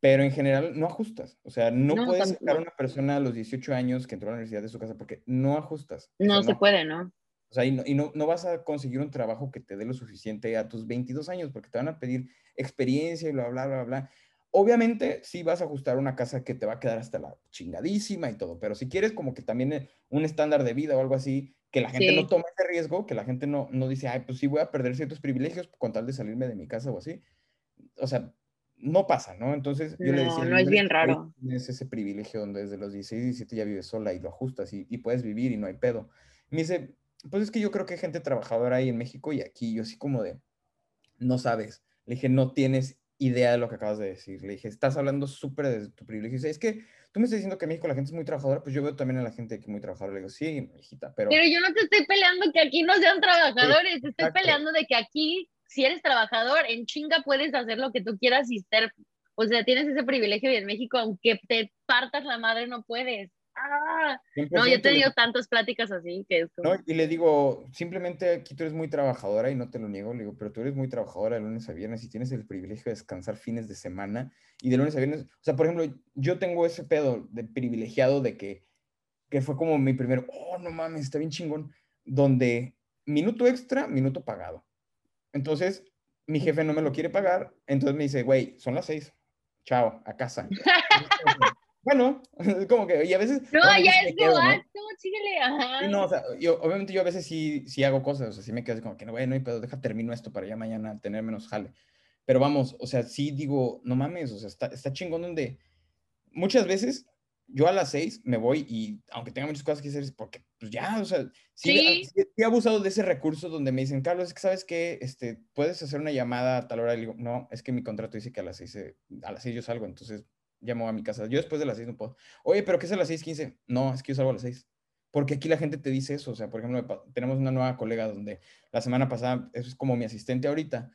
pero en general no ajustas. O sea, no, puedes sacar a una persona a los 18 años que entró a la universidad de su casa porque no ajustas. No, se puede, ¿no? O sea, y, no, y no, no, vas a conseguir un trabajo que te dé lo suficiente a tus 22 años porque te van a pedir experiencia y bla, bla, bla, bla. Obviamente, sí vas a ajustar una casa que te va a quedar hasta la chingadísima y todo, pero si quieres como que también eh, un estándar de vida o algo así, que la gente no tome ese riesgo, que la gente no, no dice, ay, pues sí voy a perder ciertos privilegios con tal de salirme de mi casa o así. O sea, no pasa, ¿no? Entonces yo le decía... No, es bien raro. Tienes ese privilegio donde desde los 16, 17 ya vives sola y lo ajustas y, puedes vivir y no hay pedo. Me dice, pues es que yo creo que hay gente trabajadora ahí en México y aquí, yo así como de, no sabes. Le dije, no tienes idea de lo que acabas de decir. Le dije, estás hablando súper de tu privilegio. Y dice, es que tú me estás diciendo que en México la gente es muy trabajadora, pues yo veo también a la gente que muy trabajadora. Le digo, sí, hijita, pero... Pero yo no te estoy peleando que aquí no sean trabajadores, te estoy peleando de que aquí si eres trabajador, en chinga puedes hacer lo que tú quieras y ser, o sea, tienes ese privilegio y en México, aunque te partas la madre, no puedes. Ah, no, yo he tenido tantas pláticas así que es No, y le digo, simplemente aquí tú eres muy trabajadora y no te lo niego, le digo, pero tú eres muy trabajadora de lunes a viernes y tienes el privilegio de descansar fines de semana y de lunes a viernes, o sea, por ejemplo, yo tengo ese pedo de privilegiado de que, que fue como mi primer, oh, no mames, está bien chingón, donde minuto extra, minuto pagado. Entonces, mi jefe no me lo quiere pagar, entonces me dice, güey, son las seis, chao, a casa. bueno, como que, y a veces... No, ya es que ¿no? síguele, ajá. no, o sea, yo, obviamente yo a veces sí, sí hago cosas, o sea, sí me quedo como que, no, güey, no hay pedo, deja termino esto para ya mañana tener menos jale. pero vamos, o sea, sí digo, no mames, o sea, está, está chingón donde muchas veces yo a las seis me voy y aunque tenga muchas cosas que hacer, es porque pues ya, o sea, sí, he abusado de ese recurso donde me dicen, Carlos, es que sabes que este, puedes hacer una llamada a tal hora. Y digo, no, es que mi contrato dice que a las seis, a las seis yo salgo, entonces llamo a mi casa. Yo después de las seis no puedo. Oye, pero ¿qué es a las seis quince? No, es que yo salgo a las seis. Porque aquí la gente te dice eso. O sea, por ejemplo, tenemos una nueva colega donde la semana pasada, es como mi asistente ahorita.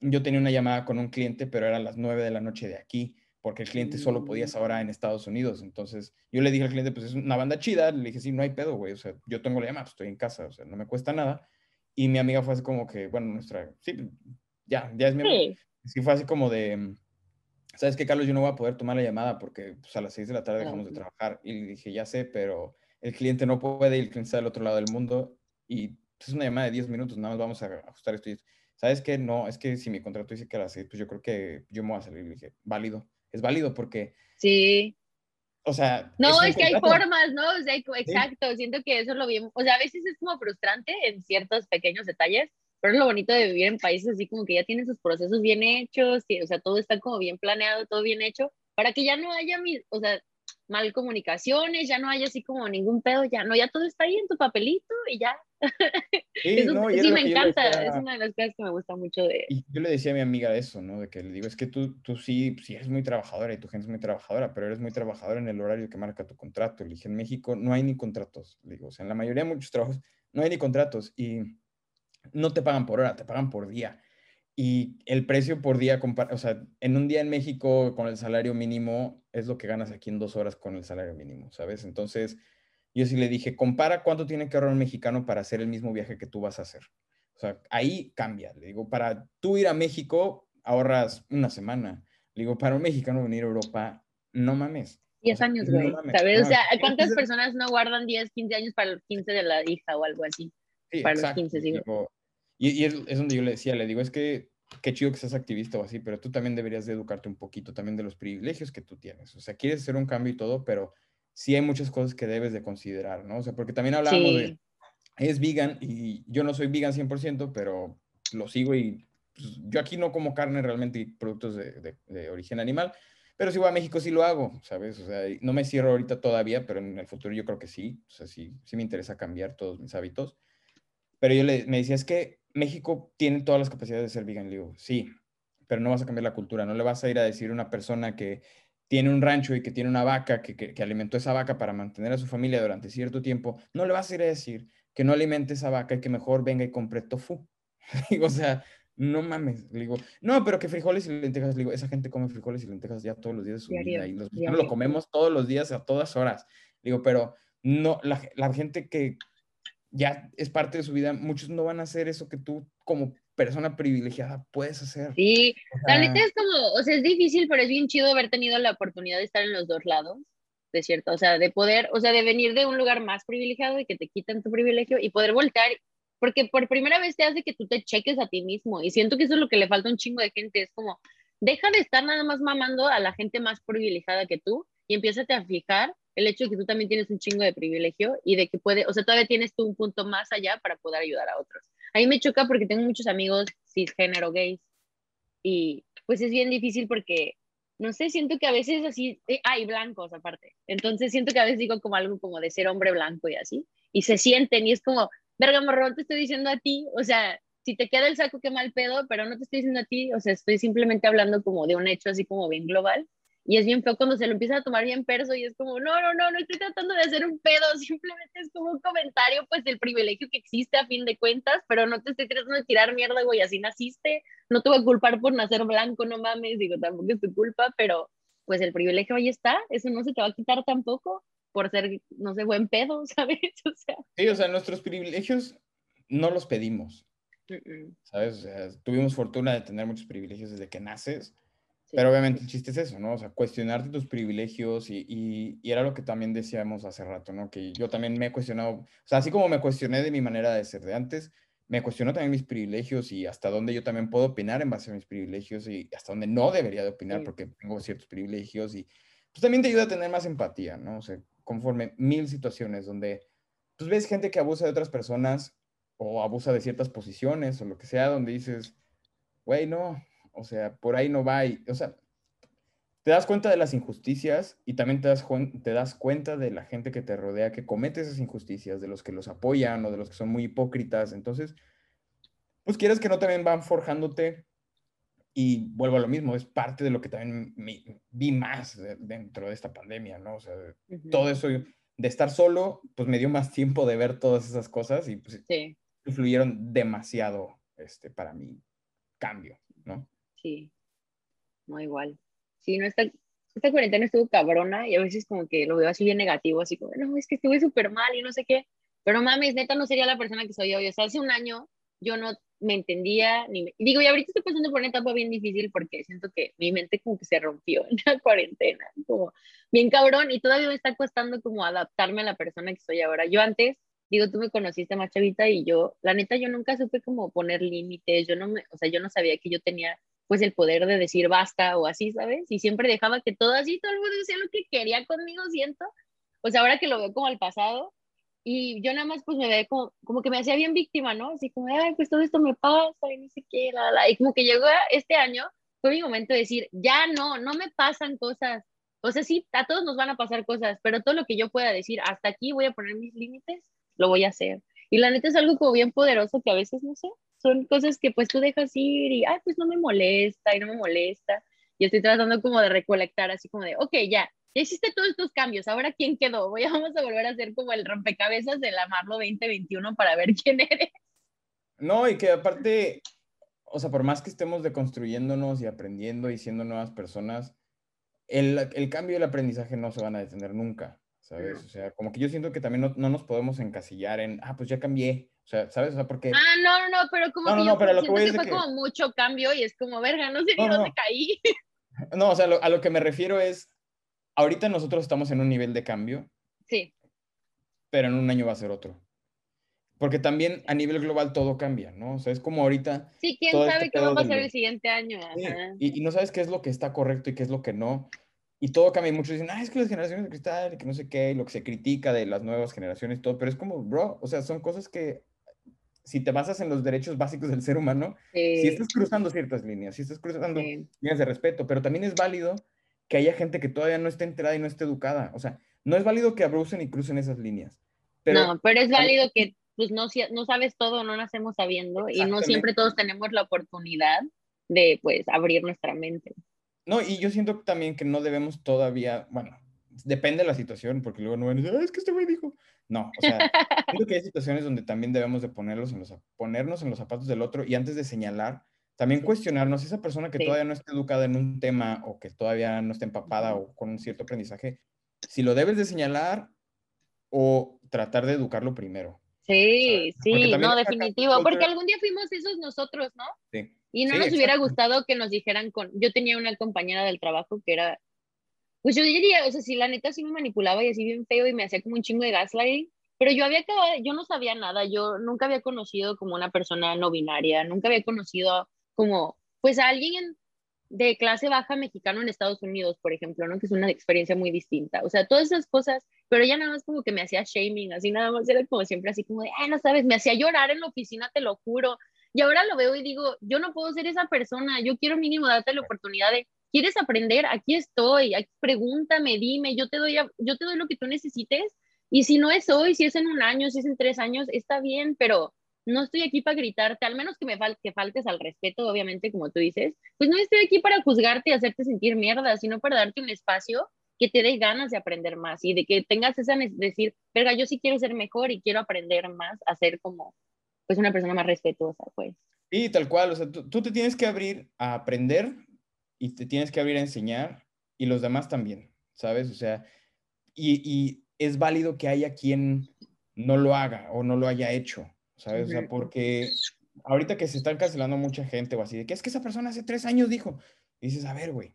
Yo tenía una llamada con un cliente, pero era a las nueve de la noche de aquí porque el cliente solo podía esa hora en Estados Unidos. Entonces, yo le dije al cliente, pues es una banda chida. Le dije, sí, no hay pedo, güey. O sea, yo tengo la llamada, pues, estoy en casa, o sea, no me cuesta nada. Y mi amiga fue así como que, bueno, nuestra, sí, ya, ya es mi amiga. Sí. fue así como de, ¿sabes qué, Carlos? Yo no voy a poder tomar la llamada porque pues, a las 6 de la tarde dejamos de trabajar. Y le dije, ya sé, pero el cliente no puede y el cliente está del otro lado del mundo. Y pues, es una llamada de 10 minutos, nada más vamos a ajustar esto. Y, ¿Sabes qué? No, es que si mi contrato dice que a las 6, pues yo creo que yo me voy a salir. Le dije, válido es válido porque... Sí. O sea... No, es, que hay formas, ¿no? O sea, exacto, siento que eso lo bien, o sea, a veces es como frustrante en ciertos pequeños detalles, pero es lo bonito de vivir en países así como que ya tienen sus procesos bien hechos, y, o sea, todo está como bien planeado, todo bien hecho, para que ya no haya, mis, o sea, mal comunicaciones, ya no hay así como ningún pedo, ya no, ya todo está ahí en tu papelito y ya. Sí, sí me encanta, es una de las cosas que me gusta mucho de... Y yo le decía a mi amiga eso, ¿no? De que le digo, es que tú, tú sí, sí eres muy trabajadora y tu gente es muy trabajadora, pero eres muy trabajadora en el horario que marca tu contrato. Le dije, en México no hay ni contratos, le digo, o sea, en la mayoría de muchos trabajos no hay ni contratos y no te pagan por hora, te pagan por día y el precio por día, o sea, en un día en México con el salario mínimo es lo que ganas aquí en dos horas con el salario mínimo, ¿sabes? Entonces, yo sí le dije, compara cuánto tiene que ahorrar un mexicano para hacer el mismo viaje que tú vas a hacer. O sea, ahí cambia. Le digo, para tú ir a México, ahorras una semana. Le digo, para un mexicano venir a Europa, no mames. 10 años, güey. ¿Sabes? o sea, ¿cuántas personas no guardan 10, 15 años para los 15 de la hija o algo así? Sí, para los 15, digo. Y, es, donde yo le decía, le digo, es que qué chido que seas activista o así, pero tú también deberías de educarte un poquito también de los privilegios que tú tienes. O sea, quieres hacer un cambio y todo, pero sí hay muchas cosas que debes de considerar, ¿no? O sea, porque también hablamos de, es vegan y yo no soy vegan 100%, pero lo sigo y pues, yo aquí no como carne realmente y productos de, de, origen animal, pero si voy a México sí lo hago, ¿sabes? O sea, no me cierro ahorita todavía, pero en el futuro yo creo que sí, o sea, sí, sí me interesa cambiar todos mis hábitos. Pero yo le, me decía, es que México tiene todas las capacidades de ser vegan. Le digo, sí, pero no vas a cambiar la cultura. No le vas a ir a decir a una persona que tiene un rancho y que tiene una vaca, que, que, alimentó esa vaca para mantener a su familia durante cierto tiempo, no le vas a ir a decir que no alimente esa vaca y que mejor venga y compre tofu. digo, o sea, no mames. Le digo, no, pero que frijoles y lentejas. Le digo, esa gente come frijoles y lentejas ya todos los días de su vida y los lo comemos todos los días a todas horas. digo, pero no, la, la gente que, ya es parte de su vida, muchos no van a hacer eso que tú como persona privilegiada puedes hacer. Sí, la neta es como, o sea, es difícil, pero es bien chido haber tenido la oportunidad de estar en los dos lados, de cierto, o sea, de poder, o sea, de venir de un lugar más privilegiado y que te quitan tu privilegio y poder voltear, porque por primera vez te hace que tú te cheques a ti mismo y siento que eso es lo que le falta a un chingo de gente, es como, deja de estar nada más mamando a la gente más privilegiada que tú y empiézate a fijar el hecho de que tú también tienes un chingo de privilegio y de que puede, o sea, todavía tienes tú un punto más allá para poder ayudar a otros. A mí me choca porque tengo muchos amigos cisgénero gays y pues es bien difícil porque, no sé, siento que a veces así, eh, hay blancos aparte, entonces siento que a veces digo como algo como de ser hombre blanco y así, y se sienten y es como, verga morrón, te estoy diciendo a ti, o sea, si te queda el saco, qué mal pedo, pero no te estoy diciendo a ti, o sea, estoy simplemente hablando como de un hecho así como bien global y es bien feo cuando se lo empieza a tomar bien perso y es como, no, no, no, no estoy tratando de hacer un pedo, simplemente es como un comentario, pues del privilegio que existe a fin de cuentas, pero no te estoy tratando de tirar mierda, güey, así naciste, no te voy a culpar por nacer blanco, no mames, digo, tampoco es tu culpa, pero pues el privilegio ahí está, eso no se te va a quitar tampoco por ser, no sé, buen pedo, ¿sabes? O sea. Sí, o sea, nuestros privilegios no los pedimos, ¿sabes? O sea, tuvimos fortuna de tener muchos privilegios desde que naces pero obviamente el chiste es eso, ¿no? O sea, cuestionarte tus privilegios y, y, y, era lo que también decíamos hace rato, ¿no? Que yo también me he cuestionado, o sea, así como me cuestioné de mi manera de ser de antes, me cuestiono también mis privilegios y hasta dónde yo también puedo opinar en base a mis privilegios y hasta dónde no debería de opinar porque tengo ciertos privilegios y pues también te ayuda a tener más empatía, ¿no? O sea, conforme mil situaciones donde pues ves gente que abusa de otras personas o abusa de ciertas posiciones o lo que sea, donde dices, güey, no, O sea, por ahí no va. Y, o sea, te das cuenta de las injusticias y también te das, te das cuenta de la gente que te rodea que comete esas injusticias, de los que los apoyan o de los que son muy hipócritas. Entonces, pues quieres que no también van forjándote y vuelvo a lo mismo, es parte de lo que también vi más dentro de esta pandemia, ¿no? O sea, todo eso de estar solo, pues me dio más tiempo de ver todas esas cosas y pues influyeron demasiado este, para mi cambio, ¿no? Sí, no igual. Sí, no, esta, esta cuarentena estuvo cabrona y a veces como que lo veo así bien negativo, así como, no, es que estuve súper mal y no sé qué, pero mames, neta no sería la persona que soy hoy, o sea, hace un año yo no me entendía, ni digo, y ahorita estoy pasando por una etapa bien difícil porque siento que mi mente como que se rompió en la cuarentena, como bien cabrón, y todavía me está costando como adaptarme a la persona que soy ahora. Yo antes, digo, tú me conociste más chavita y yo, la neta, yo nunca supe como poner límites, yo no me, o sea, yo no sabía que yo tenía pues el poder de decir basta o así, ¿sabes? Y siempre dejaba que todo así, todo el mundo decía lo que quería conmigo, siento. Pues ahora que lo veo como al pasado, y yo nada más pues me veía como, como que me hacía bien víctima, ¿no? Así como, ay, pues todo esto me pasa y ni siquiera, la, y como que llegó este año, fue mi momento de decir, ya no, no me pasan cosas. O sea, sí, a todos nos van a pasar cosas, pero todo lo que yo pueda decir, hasta aquí voy a poner mis límites, lo voy a hacer. Y la neta es algo como bien poderoso que a veces, no sé, son cosas que pues tú dejas ir y, ay, pues no me molesta y no me molesta. Y estoy tratando como de recolectar así como de, ok, ya, ya hiciste todos estos cambios, ahora quién quedó? Voy, vamos a volver a hacer como el rompecabezas del Amarlo 2021 para ver quién eres. No, y que aparte, o sea, por más que estemos deconstruyéndonos y aprendiendo y siendo nuevas personas, el, el cambio y el aprendizaje no se van a detener nunca, ¿sabes? O sea, como que yo siento que también no, no nos podemos encasillar en, ah, pues ya cambié, o sea, ¿sabes? O sea, porque... Ah, no, no, pero como que yo pero siento que fue como mucho cambio y es como, verga, no sé ni dónde caí. No, o sea, a lo que me refiero es, ahorita nosotros estamos en un nivel de cambio. Sí. Pero en un año va a ser otro. Porque también a nivel global todo cambia, ¿no? O sea, es como ahorita. Sí, quién sabe este qué va a pasar el siguiente año. Y, no sabes qué es lo que está correcto y qué es lo que no. Y todo cambia. Y muchos dicen, ah, es que las generaciones de cristal, y que no sé qué, y lo que se critica de las nuevas generaciones y todo. Pero es como, bro, o sea, son cosas que si te basas en los derechos básicos del ser humano, si estás cruzando ciertas líneas, si estás cruzando líneas de respeto, pero también es válido que haya gente que todavía no esté enterada y no esté educada. O sea, no es válido que abusen y crucen esas líneas. Pero, no, pero es válido que pues no, no sabes todo, no nacemos sabiendo y no siempre todos tenemos la oportunidad de pues abrir nuestra mente. No, y yo siento también que no debemos todavía, bueno, depende de la situación, porque luego no van a decir, es que este güey dijo. No, o sea, creo que hay situaciones donde también debemos de ponerlos en los, ponernos en los zapatos del otro y antes de señalar, también cuestionarnos, esa persona que todavía no está educada en un tema o que todavía no está empapada o con un cierto aprendizaje, si lo debes de señalar o tratar de educarlo primero. Sí, sí, no, definitivo, porque algún día fuimos esos nosotros, ¿no? Sí. Y no nos hubiera gustado que nos dijeran con, yo tenía una compañera del trabajo que era pues yo diría, o sea, si la neta sí me manipulaba y así bien feo y me hacía como un chingo de gaslighting, pero yo había acabado, yo no sabía nada, yo nunca había conocido como una persona no binaria, nunca había conocido como, pues a alguien de clase baja mexicano en Estados Unidos, por ejemplo, ¿no? Que es una experiencia muy distinta. O sea, todas esas cosas, pero ella nada más como que me hacía shaming, así nada más era como siempre así como de, ah, no sabes, me hacía llorar en la oficina, te lo juro. Y ahora lo veo y digo, yo no puedo ser esa persona, yo quiero mínimo darte la oportunidad de ¿Quieres aprender? Aquí estoy. Pregúntame, dime, yo te, doy yo te doy lo que tú necesites. Y si no es hoy, si es en un año, si es en tres años, está bien, pero no estoy aquí para gritarte, al menos que me que faltes al respeto, obviamente, como tú dices, pues no estoy aquí para juzgarte y hacerte sentir mierda, sino para darte un espacio que te dé ganas de aprender más y de que tengas esa decir, verga, yo sí quiero ser mejor y quiero aprender más a ser como, pues una persona más respetuosa, pues. Sí, tal cual, o sea, tú, tú te tienes que abrir a aprender y te tienes que abrir a enseñar y los demás también, ¿sabes? O sea, y, es válido que haya quien no lo haga o no lo haya hecho, ¿sabes? O sea, porque ahorita que se están cancelando mucha gente o así, de que es que esa persona hace tres años dijo, dices, a ver, güey.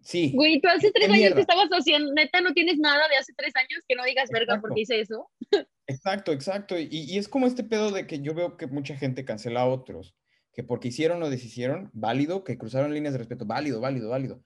Sí. Güey, tú hace tres años que estabas haciendo, neta, no tienes nada de hace tres años que no digas verga porque hice eso. Exacto, exacto. Y, y, es como este pedo de que yo veo que mucha gente cancela a otros que porque hicieron o deshicieron, válido, que cruzaron líneas de respeto, válido, válido, válido.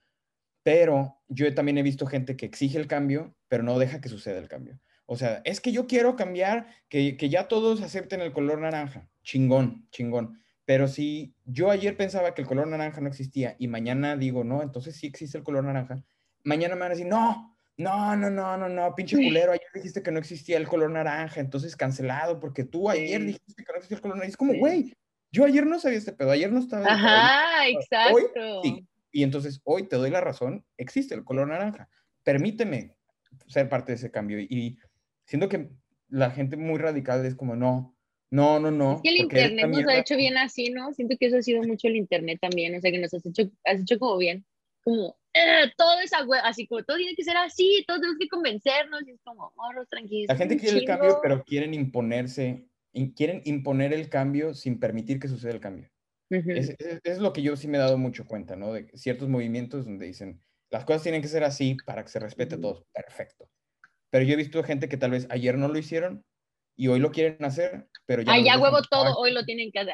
Pero yo también he visto gente que exige el cambio, pero no deja que suceda el cambio. O sea, es que yo quiero cambiar, que, que ya todos acepten el color naranja. Chingón, chingón. Pero si yo ayer pensaba que el color naranja no existía y mañana digo, no, entonces sí existe el color naranja, mañana me van a decir, no, no, no, no, no, no, pinche culero, ayer dijiste que no existía el color naranja, entonces cancelado, porque tú ayer dijiste que no existía el color naranja. Es como, güey, yo ayer no sabía este pedo, ayer no estaba. Ajá, exacto. sí. Y entonces hoy te doy la razón, existe el color naranja. Permíteme ser parte de ese cambio. Y siento que la gente muy radical es como, no, no, no, no. Es que el internet nos ha hecho bien así, ¿no? Siento que eso ha sido mucho el internet también, o sea, que nos has hecho, has hecho como bien, como eh, todo web, así como todo tiene que ser así, todos tenemos que convencernos, y es como, morros, tranquilos. La gente quiere el cambio, pero quieren imponerse, quieren imponer el cambio sin permitir que suceda el cambio. es, es, lo que yo sí me he dado mucho cuenta, ¿no? De ciertos movimientos donde dicen, las cosas tienen que ser así para que se respete a todos. Perfecto. Pero yo he visto gente que tal vez ayer no lo hicieron y hoy lo quieren hacer, pero ya... Ah, ya huevo todo, hoy lo tienen que hacer.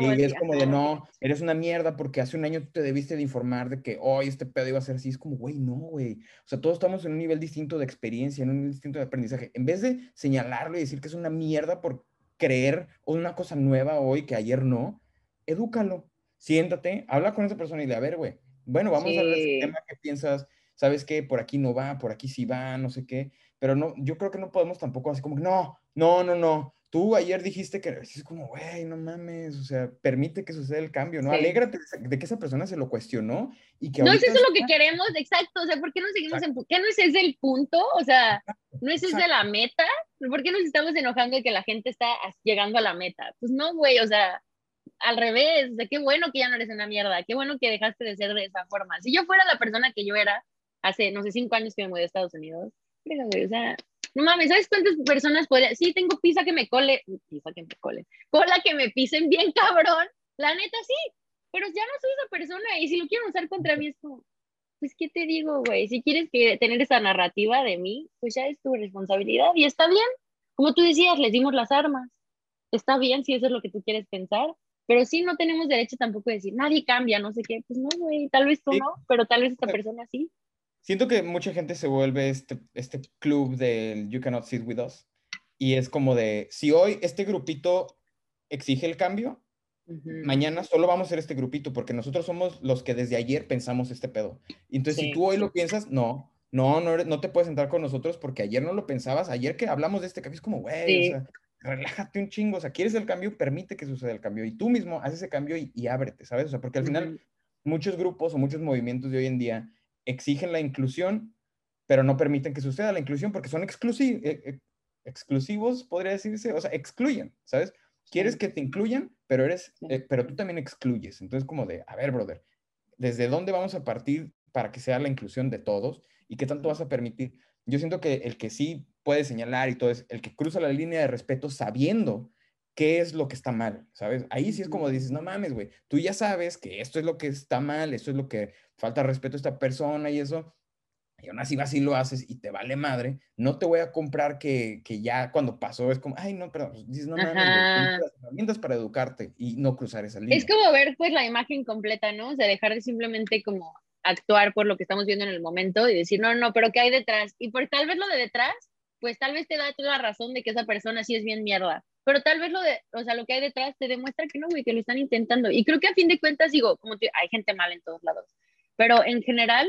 y es como de, no, eres una mierda porque hace un año te debiste de informar de que hoy este pedo iba a ser así. Es como, güey, no, güey. O sea, todos estamos en un nivel distinto de experiencia, en un nivel distinto de aprendizaje. En vez de señalarlo y decir que es una mierda por creer una cosa nueva hoy que ayer no, edúcalo. Siéntate, habla con esa persona y dile, a ver, güey, bueno, vamos a ver ese tema que piensas, sabes que por aquí no va, por aquí sí va, no sé qué, pero no, yo creo que no podemos tampoco así como, no, no, no, no, tú ayer dijiste que es como, güey, no mames, o sea, permite que suceda el cambio, ¿no? Alégrate de que esa persona se lo cuestionó y que... No es eso lo que queremos, exacto, o sea, ¿por qué no seguimos en... ¿Qué no es ese el punto? O sea, ¿no es ese la meta? ¿Por qué nos estamos enojando de que la gente está llegando a la meta? Pues no, güey, o sea, al revés, de qué bueno que ya no eres una mierda, qué bueno que dejaste de ser de esa forma. Si yo fuera la persona que yo era hace, no sé, cinco años que me mudé a Estados Unidos, o sea, no mames, ¿sabes cuántas personas puede? Sí, tengo pizza que me cole, pizza que me cole, cola que me pisen bien cabrón, la neta sí, pero ya no soy esa persona y si lo quieren usar contra mí es como, pues, ¿qué te digo, güey? Si quieres que tener esa narrativa de mí, pues ya es tu responsabilidad y está bien. Como tú decías, les dimos las armas. Está bien si eso es lo que tú quieres pensar, pero sí no tenemos derecho tampoco a decir, nadie cambia, no sé qué. Pues no, güey, tal vez tú no, pero tal vez esta persona sí. Siento que mucha gente se vuelve este, este club del You Cannot Sit With Us. Y es como de, si hoy este grupito exige el cambio, mañana solo vamos a ser este grupito, porque nosotros somos los que desde ayer pensamos este pedo. Entonces, si tú hoy lo piensas, no, no, no, no te puedes sentar con nosotros porque ayer no lo pensabas. Ayer que hablamos de este cambio, es como, güey, o sea, relájate un chingo, o sea, quieres el cambio, permite que suceda el cambio y tú mismo haces ese cambio y, ábrete, ¿sabes? O sea, porque al final muchos grupos o muchos movimientos de hoy en día exigen la inclusión, pero no permiten que suceda la inclusión porque son exclusivos, eh, eh, exclusivos, podría decirse, o sea, excluyen, ¿sabes? Quieres que te incluyan, pero eres, eh, pero tú también excluyes. Entonces, como de, a ver, brother, ¿desde dónde vamos a partir para que sea la inclusión de todos? ¿Y qué tanto vas a permitir? Yo siento que el que sí puede señalar y todo es el que cruza la línea de respeto sabiendo qué es lo que está mal, ¿sabes? Ahí sí es como dices, no mames, güey, tú ya sabes que esto es lo que está mal, esto es lo que falta respeto a esta persona y eso, y aún así vas y lo haces y te vale madre, no te voy a comprar que, que ya cuando pasó es como, ay, no, pero dices, no mames, las herramientas para educarte y no cruzar esa línea. Es como ver pues la imagen completa, ¿no? O sea, dejar de simplemente como actuar por lo que estamos viendo en el momento y decir, no, no, pero ¿qué hay detrás? Y por tal vez lo de detrás pues tal vez te da toda la razón de que esa persona sí es bien mierda, pero tal vez lo de, o sea, lo que hay detrás te demuestra que no, güey, que lo están intentando. Y creo que a fin de cuentas, digo, como hay gente mala en todos lados, pero en general,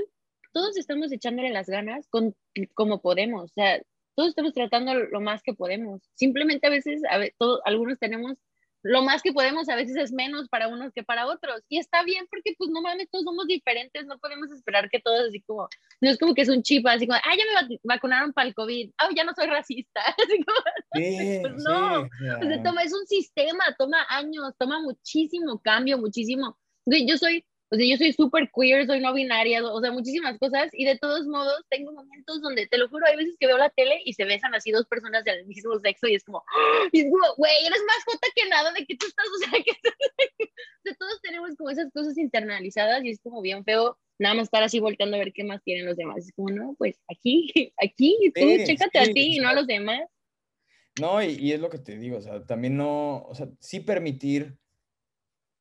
todos estamos echándole las ganas con, como podemos, o sea, todos estamos tratando lo más que podemos. Simplemente a veces, a todos, algunos tenemos lo más que podemos a veces es menos para unos que para otros. Y está bien porque, pues, no mames, todos somos diferentes, no podemos esperar que todos así como, no es como que es un chip, así como, ah, ya me vacunaron para el COVID, ah, ya no soy racista. Así como, pues no, toma, es un sistema, toma años, toma muchísimo cambio, muchísimo. Yo soy o sea, yo soy súper queer, soy no binaria, o sea, muchísimas cosas, y de todos modos tengo momentos donde, te lo juro, hay veces que veo la tele y se besan así dos personas del mismo sexo y es como, como, güey, eres más jota que nada de que tú estás, o sea, que o sea, todos tenemos como esas cosas internalizadas y es como bien feo nada más estar así volteando a ver qué más tienen los demás. Es como, no, pues aquí, aquí, tú chécate a ti y no a los demás. No, y, y, es lo que te digo, o sea, también no, o sea, sí permitir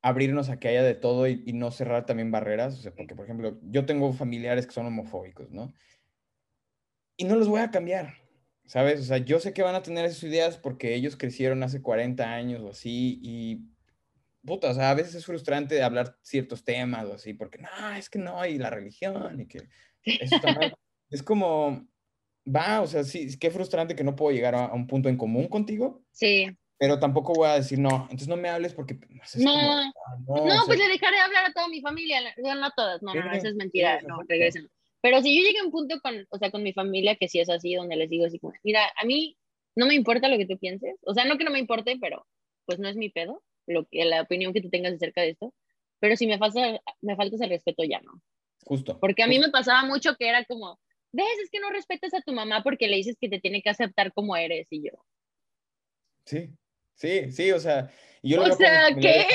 abrirnos a que haya de todo y, no cerrar también barreras, o sea, porque por ejemplo, yo tengo familiares que son homofóbicos, ¿no? Y no los voy a cambiar, ¿sabes? O sea, yo sé que van a tener esas ideas porque ellos crecieron hace 40 años o así y puta, o sea, a veces es frustrante hablar ciertos temas o así, porque no, es que no, y la religión, y que eso está mal. es como, va, o sea, sí, qué frustrante que no puedo llegar a, un punto en común contigo. Sí. Pero tampoco voy a decir, no, entonces no me hables porque... No, ah, no, pues le dejaré hablar a toda mi familia, no a todas, no, no, eso es mentira, no, regresen. Pero si yo llegué a un punto con, o sea, con mi familia que sí es así, donde les digo así como, mira, a mí no me importa lo que tú pienses, o sea, no que no me importe, pero pues no es mi pedo, lo que, la opinión que tú tengas acerca de esto, pero si me falta, me faltas el respeto ya no. Justo. Porque a mí me pasaba mucho que era como, ves, es que no respetas a tu mamá porque le dices que te tiene que aceptar como eres y yo. Sí, sí, sí, o sea. Yo o sea, ¿qué?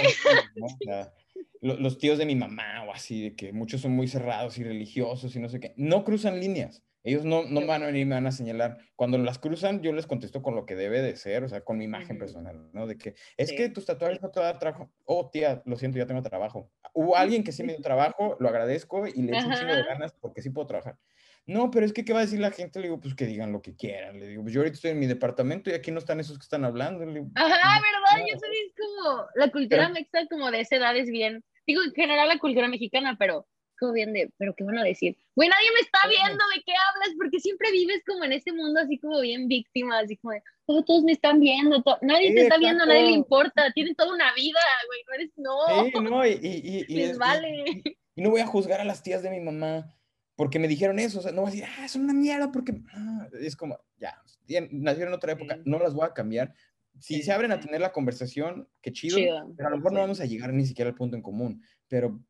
los tíos de mi mamá o así, de que muchos son muy cerrados y religiosos y no sé qué, no cruzan líneas. Ellos no, no van a venir y me van a señalar. Cuando las cruzan, yo les contesto con lo que debe de ser, o sea, con mi imagen personal, ¿no? De que es que tus tatuajes no te dan trabajo. Oh, tía, lo siento, ya tengo trabajo. Hubo alguien que sí me dio trabajo, lo agradezco y le echo un chingo de ganas porque sí puedo trabajar. No, pero es que, ¿qué va a decir la gente? Le digo, pues que digan lo que quieran. Le digo, pues yo ahorita estoy en mi departamento y aquí no están esos que están hablando. Ajá, ¿verdad? Yo soy como, la cultura mexicana como de esa edad es bien, digo, en general la cultura mexicana, pero como bien de, pero ¿qué van a decir? Güey, nadie me está viendo, ¿de qué hablas? Porque siempre vives como en este mundo así como bien víctima, así como de, oh, todos me están viendo, nadie te está viendo, nadie le importa, tienen toda una vida, güey, no eres, no. Sí, no, y, y, y, vale. y, no voy a juzgar a las tías de mi mamá porque me dijeron eso, o sea, no voy a decir, ah, es una mierda, porque ah", es como, ya, nacieron en otra época, no las voy a cambiar. Si se abren a tener la conversación, qué chido, pero a lo mejor no vamos a llegar ni siquiera al punto en común, pero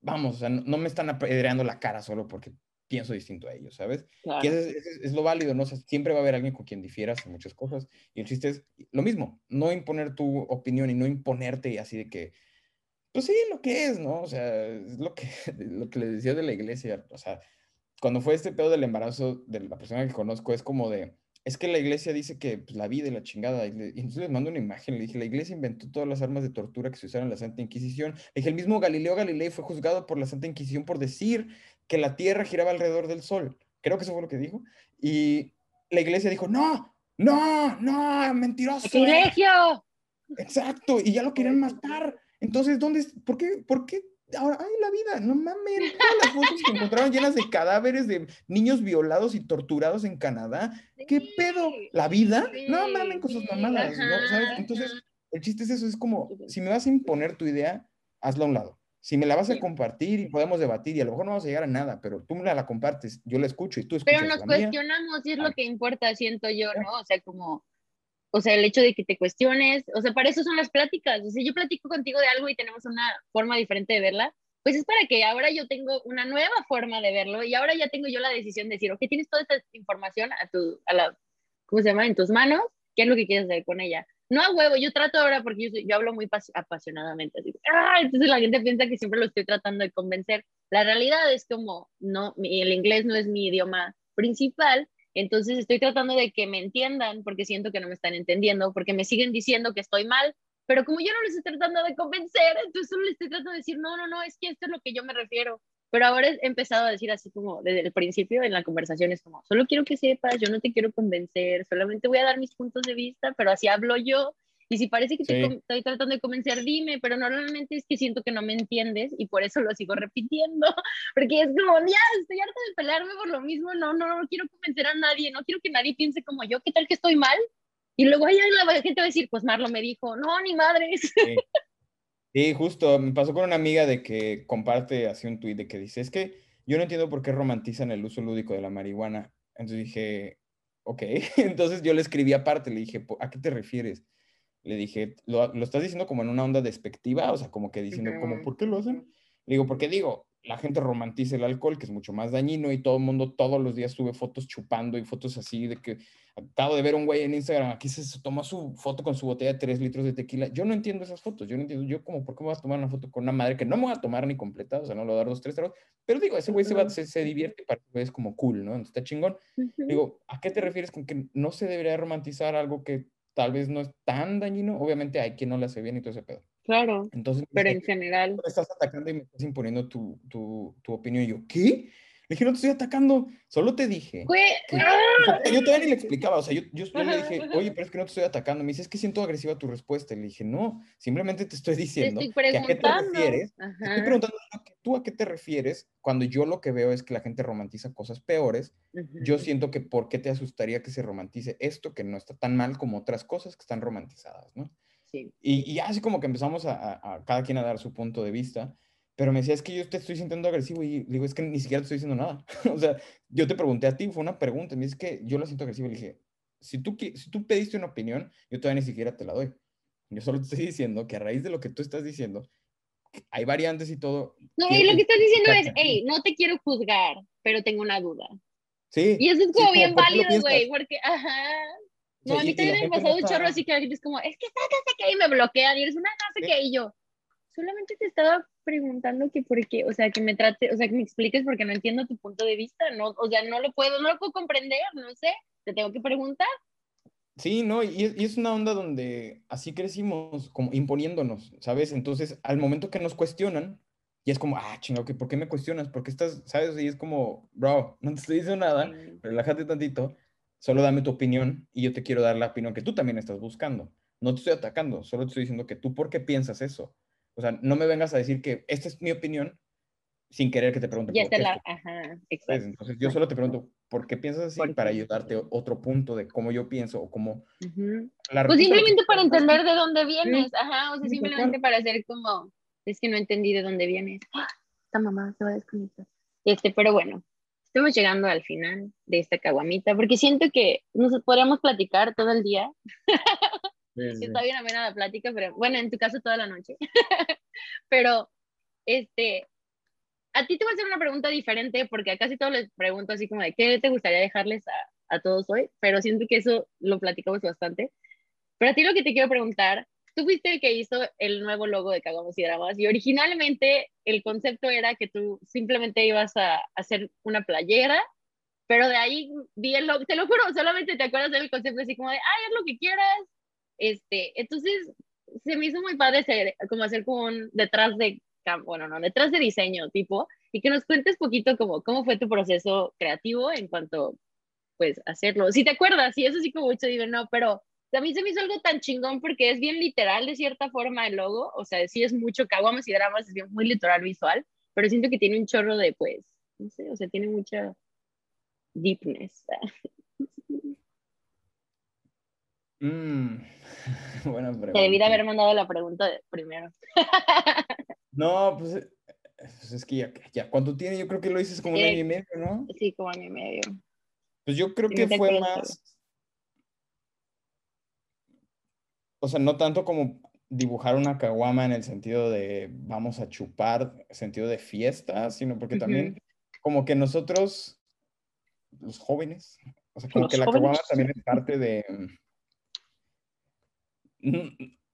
vamos, o sea, no, me están apedreando la cara solo porque pienso distinto a ellos, ¿sabes? Que es, lo válido, ¿no? O sea, siempre va a haber alguien con quien difieras en muchas cosas, y el chiste es lo mismo, no imponer tu opinión y no imponerte así de que, pues sí, lo que es, ¿no? O sea, es lo que, lo que les decía de la iglesia. O sea, cuando fue este pedo del embarazo de la persona que conozco, es como de, es que la iglesia dice que pues, la vida y la chingada. Y, entonces les mando una imagen, le dije, la iglesia inventó todas las armas de tortura que se usaron en la Santa Inquisición. Le dije, el mismo Galileo Galilei fue juzgado por la Santa Inquisición por decir que la Tierra giraba alrededor del Sol. Creo que eso fue lo que dijo. Y la iglesia dijo, no, no, no, mentiroso. ¡Privilegio! Exacto, y ya lo querían matar. Entonces, ¿dónde, por qué, por qué ahora, ay, la vida, no mames, todas las fotos que encontraron llenas de cadáveres de niños violados y torturados en Canadá. ¿Qué pedo? ¿La vida? no mames con sus mamadas, ¿no? ¿Sabes? Entonces, el chiste es eso, es como, si me vas a imponer tu idea, hazla a un lado. Si me la vas a compartir y podemos debatir, y a lo mejor no vamos a llegar a nada, pero tú me la, compartes, yo la escucho y tú escuchas Pero nos cuestionamos y es lo que importa, siento yo, ¿no? O sea, como o sea, el hecho de que te cuestiones, o sea, para eso son las pláticas. O sea, yo platico contigo de algo y tenemos una forma diferente de verla, pues es para que ahora yo tengo una nueva forma de verlo y ahora ya tengo yo la decisión de decir, ok, tienes toda esta información a tu, a la, ¿cómo se llama? En tus manos, ¿qué es lo que quieres hacer con ella? No a huevo, yo trato ahora porque yo, yo hablo muy apasionadamente, así, ¡ah! entonces la gente piensa que siempre lo estoy tratando de convencer. La realidad es como, no, el inglés no es mi idioma principal, entonces estoy tratando de que me entiendan porque siento que no me están entendiendo, porque me siguen diciendo que estoy mal, pero como yo no les estoy tratando de convencer, entonces solo les estoy tratando de decir, no, no, no, es que esto es lo que yo me refiero. Pero ahora he empezado a decir así como desde el principio en la conversación es como, solo quiero que sepas, yo no te quiero convencer, solamente voy a dar mis puntos de vista, pero así hablo yo y si parece que te estoy tratando de convencer, dime, pero normalmente es que siento que no me entiendes y por eso lo sigo repitiendo, porque es como, ya, estoy harta de pelearme por lo mismo, no, no, no quiero convencer a nadie, no quiero que nadie piense como yo, ¿qué tal que estoy mal? Y luego ahí la gente va a decir, pues Marlo me dijo, no, ni madres. Sí. sí, justo, me pasó con una amiga de que comparte así un tuit de que dice, es que yo no entiendo por qué romantizan el uso lúdico de la marihuana. Entonces dije, ok, entonces yo le escribí aparte, le dije, ¿a qué te refieres? Le dije, ¿lo, lo estás diciendo como en una onda despectiva? O sea, como que diciendo, como, ¿por qué lo hacen? Le digo, porque digo, la gente romantiza el alcohol, que es mucho más dañino, y todo el mundo todos los días sube fotos chupando y fotos así de que acabo de ver un güey en Instagram, aquí se toma su foto con su botella de 3 litros de tequila. Yo no entiendo esas fotos, yo no entiendo, yo como, ¿por qué me voy a tomar una foto con una madre que no me voy a tomar ni completa? O sea, no le voy a dar dos, tres tragos, pero digo, ese güey se, va, se, se, divierte para que es como cool, ¿no? Está chingón. Digo, ¿a qué te refieres con que no se debería romantizar algo que tal vez no es tan dañino. Obviamente hay quien no le hace bien y todo ese pedo. Claro. Entonces, pero en general. Estás atacando y me estás imponiendo tu, tu, tu opinión. Y yo, ¿qué? Dije, no te estoy atacando, solo te dije. ¡Ah! yo todavía ni le explicaba, o sea, yo, yo, le dije, oye, pero es que no te estoy atacando. Me dice, es que siento agresiva tu respuesta. Le dije, no, simplemente te estoy diciendo que a qué te refieres. Te estoy preguntando tú a qué te refieres cuando yo lo que veo es que la gente romantiza cosas peores. Yo siento que por qué te asustaría que se romantice esto que no está tan mal como otras cosas que están romantizadas, ¿no? Sí. Y, y así como que empezamos a, a cada quien a dar su punto de vista. Pero me decía, es que yo te estoy sintiendo agresivo y digo, es que ni siquiera te estoy diciendo nada. o sea, yo te pregunté a ti, fue una pregunta, me dice que yo la siento agresivo. Le dije, si tú, si tú pediste una opinión, yo todavía ni siquiera te la doy. Yo solo te estoy diciendo que a raíz de lo que tú estás diciendo, hay variantes y todo. No, y lo que estás diciendo es, hey, no te quiero juzgar, pero tengo una duda. Sí. Y eso es como bien válido, güey, porque, ajá. No, a mí también me pasado un chorro así que es como, es que estás que y me bloquean y eres una no sé qué, y yo, solamente te estaba preguntando que por qué, o sea, que me trate, o sea, que me expliques porque no entiendo tu punto de vista, no, o sea, no lo puedo, no lo puedo comprender, no sé, te tengo que preguntar. Sí, no, y es, y es una onda donde así crecimos, como imponiéndonos, ¿sabes? Entonces, al momento que nos cuestionan, y es como, ah, chingado, ¿por qué me cuestionas? ¿Por qué estás, sabes? Y es como, bro, no te estoy diciendo nada, relájate tantito, solo dame tu opinión y yo te quiero dar la opinión que tú también estás buscando. No te estoy atacando, solo te estoy diciendo que tú, ¿por qué piensas eso? O sea, no me vengas a decir que esta es mi opinión sin querer que te pregunte. Ya por qué la, ajá, exacto. Entonces yo solo te pregunto, ¿por qué piensas así? Para ayudarte otro punto de cómo yo pienso o cómo... pues simplemente para entender de dónde vienes, ajá, o sea, simplemente para hacer como, es que no entendí de dónde vienes. ¡Ah! Esta mamá se va a desconectar. Este, pero bueno, estamos llegando al final de esta caguamita, porque siento que nos podríamos platicar todo el día. Está bien amena la plática, pero bueno, en tu caso toda la noche. pero, este, a ti te voy a hacer una pregunta diferente porque a casi todos les pregunto así como de qué te gustaría dejarles a, a todos hoy, pero siento que eso lo platicamos bastante. Pero a ti lo que te quiero preguntar, tú fuiste el que hizo el nuevo logo de Cagamos y Dramas y originalmente el concepto era que tú simplemente ibas a hacer una playera, pero de ahí vi el logo, te lo juro, solamente te acuerdas del concepto así como de, ay, haz lo que quieras, este, entonces, se me hizo muy padre ser, como hacer como un detrás de, bueno, no, detrás de diseño tipo, y que nos cuentes poquito como cómo fue tu proceso creativo en cuanto, pues, hacerlo. Si te acuerdas, y eso sí como mucho digo, no, pero a mí se me hizo algo tan chingón porque es bien literal de cierta forma el logo, o sea, sí es mucho caguamas y dramas, es bien muy literal visual, pero siento que tiene un chorro de, pues, no sé, o sea, tiene mucha deepness. Mm, buena pregunta. Te debí de haber mandado la pregunta primero. no, pues, pues, es que ya, ya, ¿cuánto tiene? Yo creo que lo hice como un año y medio, ¿no? Sí, como año y medio. Pues yo creo que fue más... O sea, no tanto como dibujar una caguama en el sentido de vamos a chupar, sentido de fiesta, sino porque también como que nosotros, los jóvenes, o sea, como que la caguama también es parte de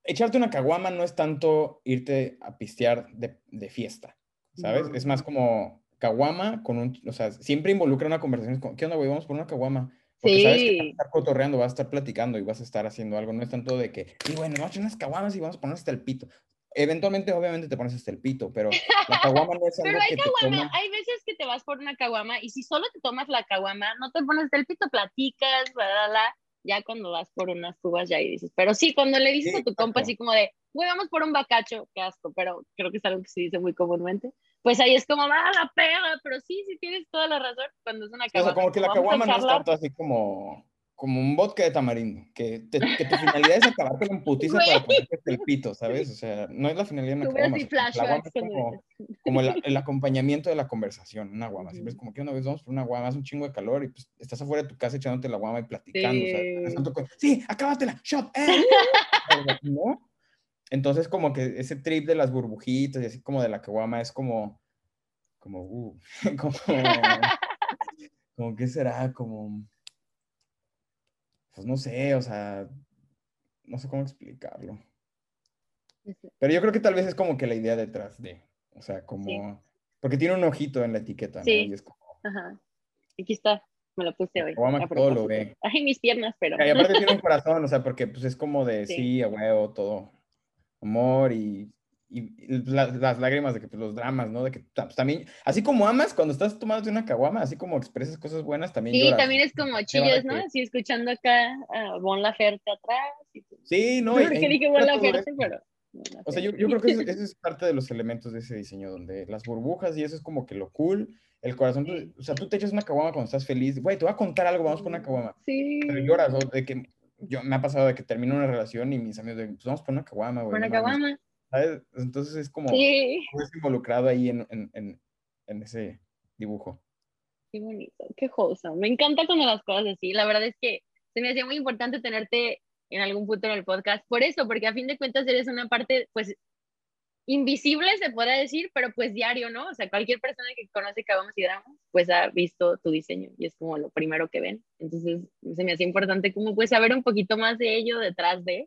echarte una caguama no es tanto irte a pistear de, de fiesta, ¿sabes? Es más como caguama con un, o sea, siempre involucra una conversación, ¿qué onda, güey? Vamos por una caguama. Porque sí. sabes que vas a estar cotorreando, vas a estar platicando y vas a estar haciendo algo, no es tanto de que, y bueno, vamos a echar unas caguamas y vamos a poner hasta el pito. Eventualmente, obviamente, te pones hasta el pito, pero la caguama no es algo Pero hay que caguama, hay veces que te vas por una caguama y si solo te tomas la caguama, no te pones hasta el pito, platicas, bla, bla, bla ya cuando vas por unas cubas ya ahí dices, pero sí, cuando le dices a tu compa así como de, güey, vamos por un bacacho, qué asco, pero creo que es algo que se dice muy comúnmente, pues ahí es como, va la pega, pero sí, sí tienes toda la razón cuando es una caguama. O sea, como que la caguama no es tanto así como, como un vodka de tamarindo, que, te, que tu finalidad es acabarte con putiza para ponerte el pito, ¿sabes? O sea, no es la finalidad de una caguama. es como, como el, el, acompañamiento de la conversación, una guama. Siempre es como que una vez vamos por una guama, hace un chingo de calor y pues estás afuera de tu casa echándote la guama y platicando. Sí, o sea, con, sí acábatela, shot, eh. ¿no? Entonces como que ese trip de las burbujitas y así como de la caguama es como, como, uh, como, como, ¿qué será? Como pues no sé, o sea, no sé cómo explicarlo. Pero yo creo que tal vez es como que la idea detrás de, o sea, como, porque tiene un ojito en la etiqueta, sí. ¿no? Y es como... Ajá. Aquí está, me lo puse hoy. Guama todo lo ve. Ay, mis piernas, pero. Y aparte tiene un corazón, o sea, porque pues es como de sí, a huevo, todo. Amor y y las lágrimas de que pues, los dramas, ¿no? De que pues, también, así como amas cuando estás tomando una caguama, así como expresas cosas buenas, también Sí, también es como chillas, ¿no? Así escuchando acá a Bon Laferte atrás. Sí, no. No que dije Bon Laferte, pero... O sea, yo, yo creo que eso, es parte de los elementos de ese diseño, donde las burbujas y eso es como que lo cool, el corazón, o sea, tú te echas una caguama cuando estás feliz, güey, te voy a contar algo, vamos con una caguama. Sí. Pero lloras, o de que yo me ha pasado de que termino una relación y mis amigos de, pues vamos por una caguama, güey. Una caguama. ¿Sabes? Entonces es como, sí. involucrado ahí en, en, en, ese dibujo. Qué bonito, qué josa. Me encanta cuando las cosas así. La verdad es que se me hacía muy importante tenerte en algún punto en el podcast. Por eso, porque a fin de cuentas eres una parte, pues, invisible, se puede decir, pero pues diario, ¿no? O sea, cualquier persona que conoce Cabamos y Dramas, pues ha visto tu diseño y es como lo primero que ven. Entonces, se me hacía importante como pues saber un poquito más de ello detrás de.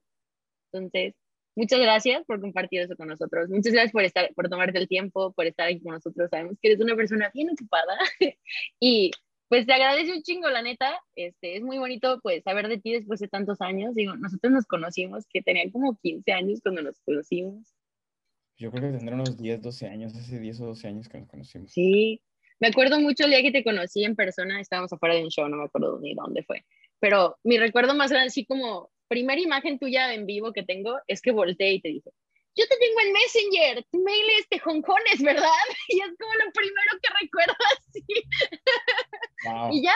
Entonces, muchas gracias por compartir eso con nosotros. Muchas gracias por estar, por tomarte el tiempo, por estar aquí con nosotros. Sabemos que eres una persona bien ocupada y pues te agradece un chingo, la neta. Este, es muy bonito pues saber de ti después de tantos años. Digo, nosotros nos conocimos, que tenían como 15 años cuando nos conocimos. Yo creo que tendrá unos 10, 12 años, hace 10 o 12 años que nos conocimos. Sí, me acuerdo mucho el día que te conocí en persona, estábamos afuera de un show, no me acuerdo ni dónde fue, pero mi recuerdo más grande, así como primera imagen tuya en vivo que tengo, es que volteé y te dije, yo te tengo en Messenger, tu mail es de Hong Kong, ¿es verdad? Y es como lo primero que recuerdo así. Y ya.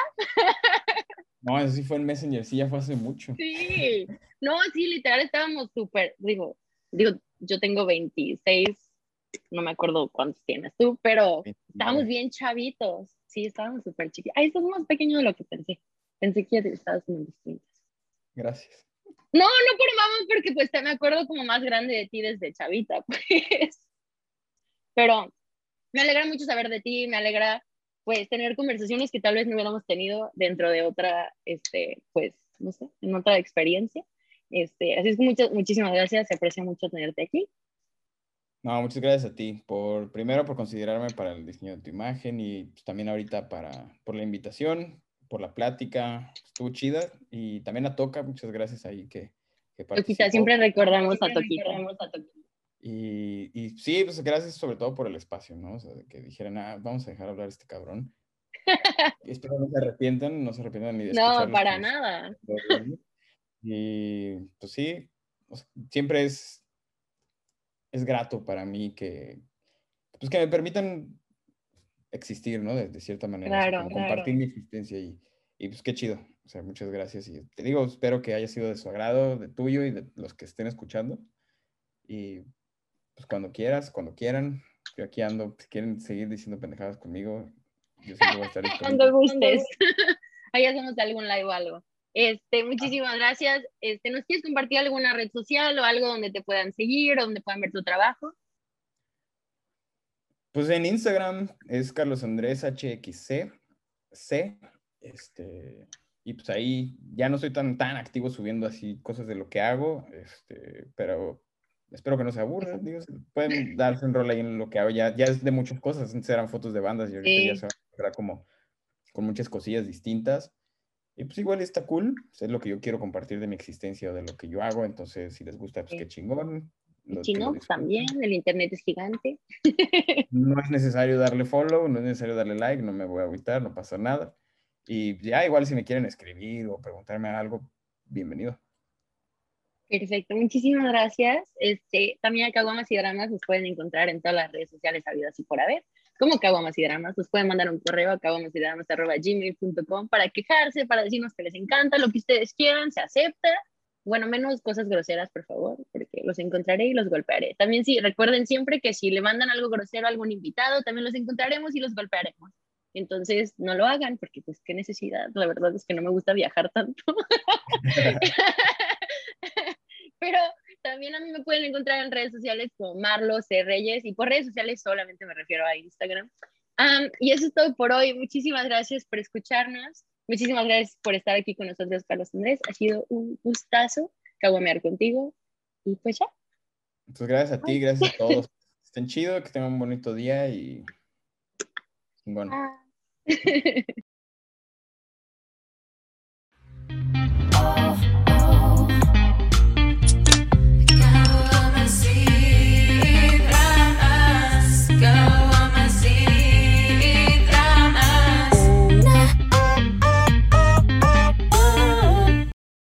no, eso sí fue en Messenger, sí, ya fue hace mucho. Sí, no, sí, literal estábamos súper, digo, digo, yo tengo 26, no me acuerdo cuántos tienes tú, pero estábamos bien chavitos. Sí, estábamos súper chiquitos. Ay, estás más pequeño de lo que pensé. Pensé que estabas muy distintos. Gracias. No, no por mamá, porque pues te me acuerdo como más grande de ti desde chavita, pues. Pero me alegra mucho saber de ti, me alegra pues tener conversaciones que tal vez no hubiéramos tenido dentro de otra, este, pues, no sé, en otra experiencia. Este, así es que muchas, muchísimas gracias, se aprecia mucho tenerte aquí. No, muchas gracias a ti, por primero por considerarme para el diseño de tu imagen y pues, también ahorita para, por la invitación, por la plática, estuvo chida y también a Toca, muchas gracias ahí que, que Toquita, siempre recordamos a Toquita. Y, y, sí, pues gracias sobre todo por el espacio, ¿no? O sea, que dijeran, ah, vamos a dejar hablar a este cabrón. espero no se arrepientan, no se arrepientan ni de No, para nada. Y pues sí, siempre es, es grato para mí que, pues que me permitan existir, ¿no? De, cierta manera. Claro, Compartir mi existencia y, y, pues qué chido. O sea, muchas gracias. Y te digo, espero que haya sido de su agrado, de tuyo y de los que estén escuchando. Y pues cuando quieras, cuando quieran, yo aquí ando. Si quieren seguir diciendo pendejadas conmigo, yo siempre voy a estar Cuando gustes. Ahí hacemos algún live o algo. Este, muchísimas gracias. Este, ¿Nos quieres compartir alguna red social o algo donde te puedan seguir, o donde puedan ver tu trabajo? Pues en Instagram es Carlos Andrés HXC, C, este, y pues ahí ya no soy tan, tan activo subiendo así cosas de lo que hago, este, pero espero que no se aburran, digo, pueden darse un rol ahí en lo que hago, ya, ya es de muchas cosas, antes eran fotos de bandas y ahorita ya se va a como con muchas cosillas distintas. Y pues igual está cool, pues, es lo que yo quiero compartir de mi existencia o de lo que yo hago, entonces si les gusta, pues qué chingón. Chingón también, el internet es gigante. No es necesario darle follow, no es necesario darle like, no me voy a agüitar, no pasa nada. Y ya igual si me quieren escribir o preguntarme algo, bienvenido. Perfecto, muchísimas gracias. Este, también acá Guamas y Dramas nos pueden encontrar en todas las redes sociales habidas y por haber como Caguamas y Dramas. Nos pueden mandar un correo a gmail.com para quejarse, para decirnos que les encanta, lo que ustedes quieran, se acepta. Bueno, menos cosas groseras, por favor, porque los encontraré y los golpearé. También sí, recuerden siempre que si le mandan algo grosero a algún invitado, también los encontraremos y los golpearemos. Entonces, no lo hagan, porque pues qué necesidad. La verdad es que no me gusta viajar tanto. Pero también a mí me pueden encontrar en redes sociales como Marlo C. Reyes y por redes sociales solamente me refiero a Instagram. y eso es todo por hoy. Muchísimas gracias por escucharnos. Muchísimas gracias por estar aquí con nosotros, Carlos Andrés. Ha sido un gustazo caguamear contigo y pues ya. Muchas gracias a ti, gracias a todos. Estén chido, que tengan un bonito día y bueno. Ah.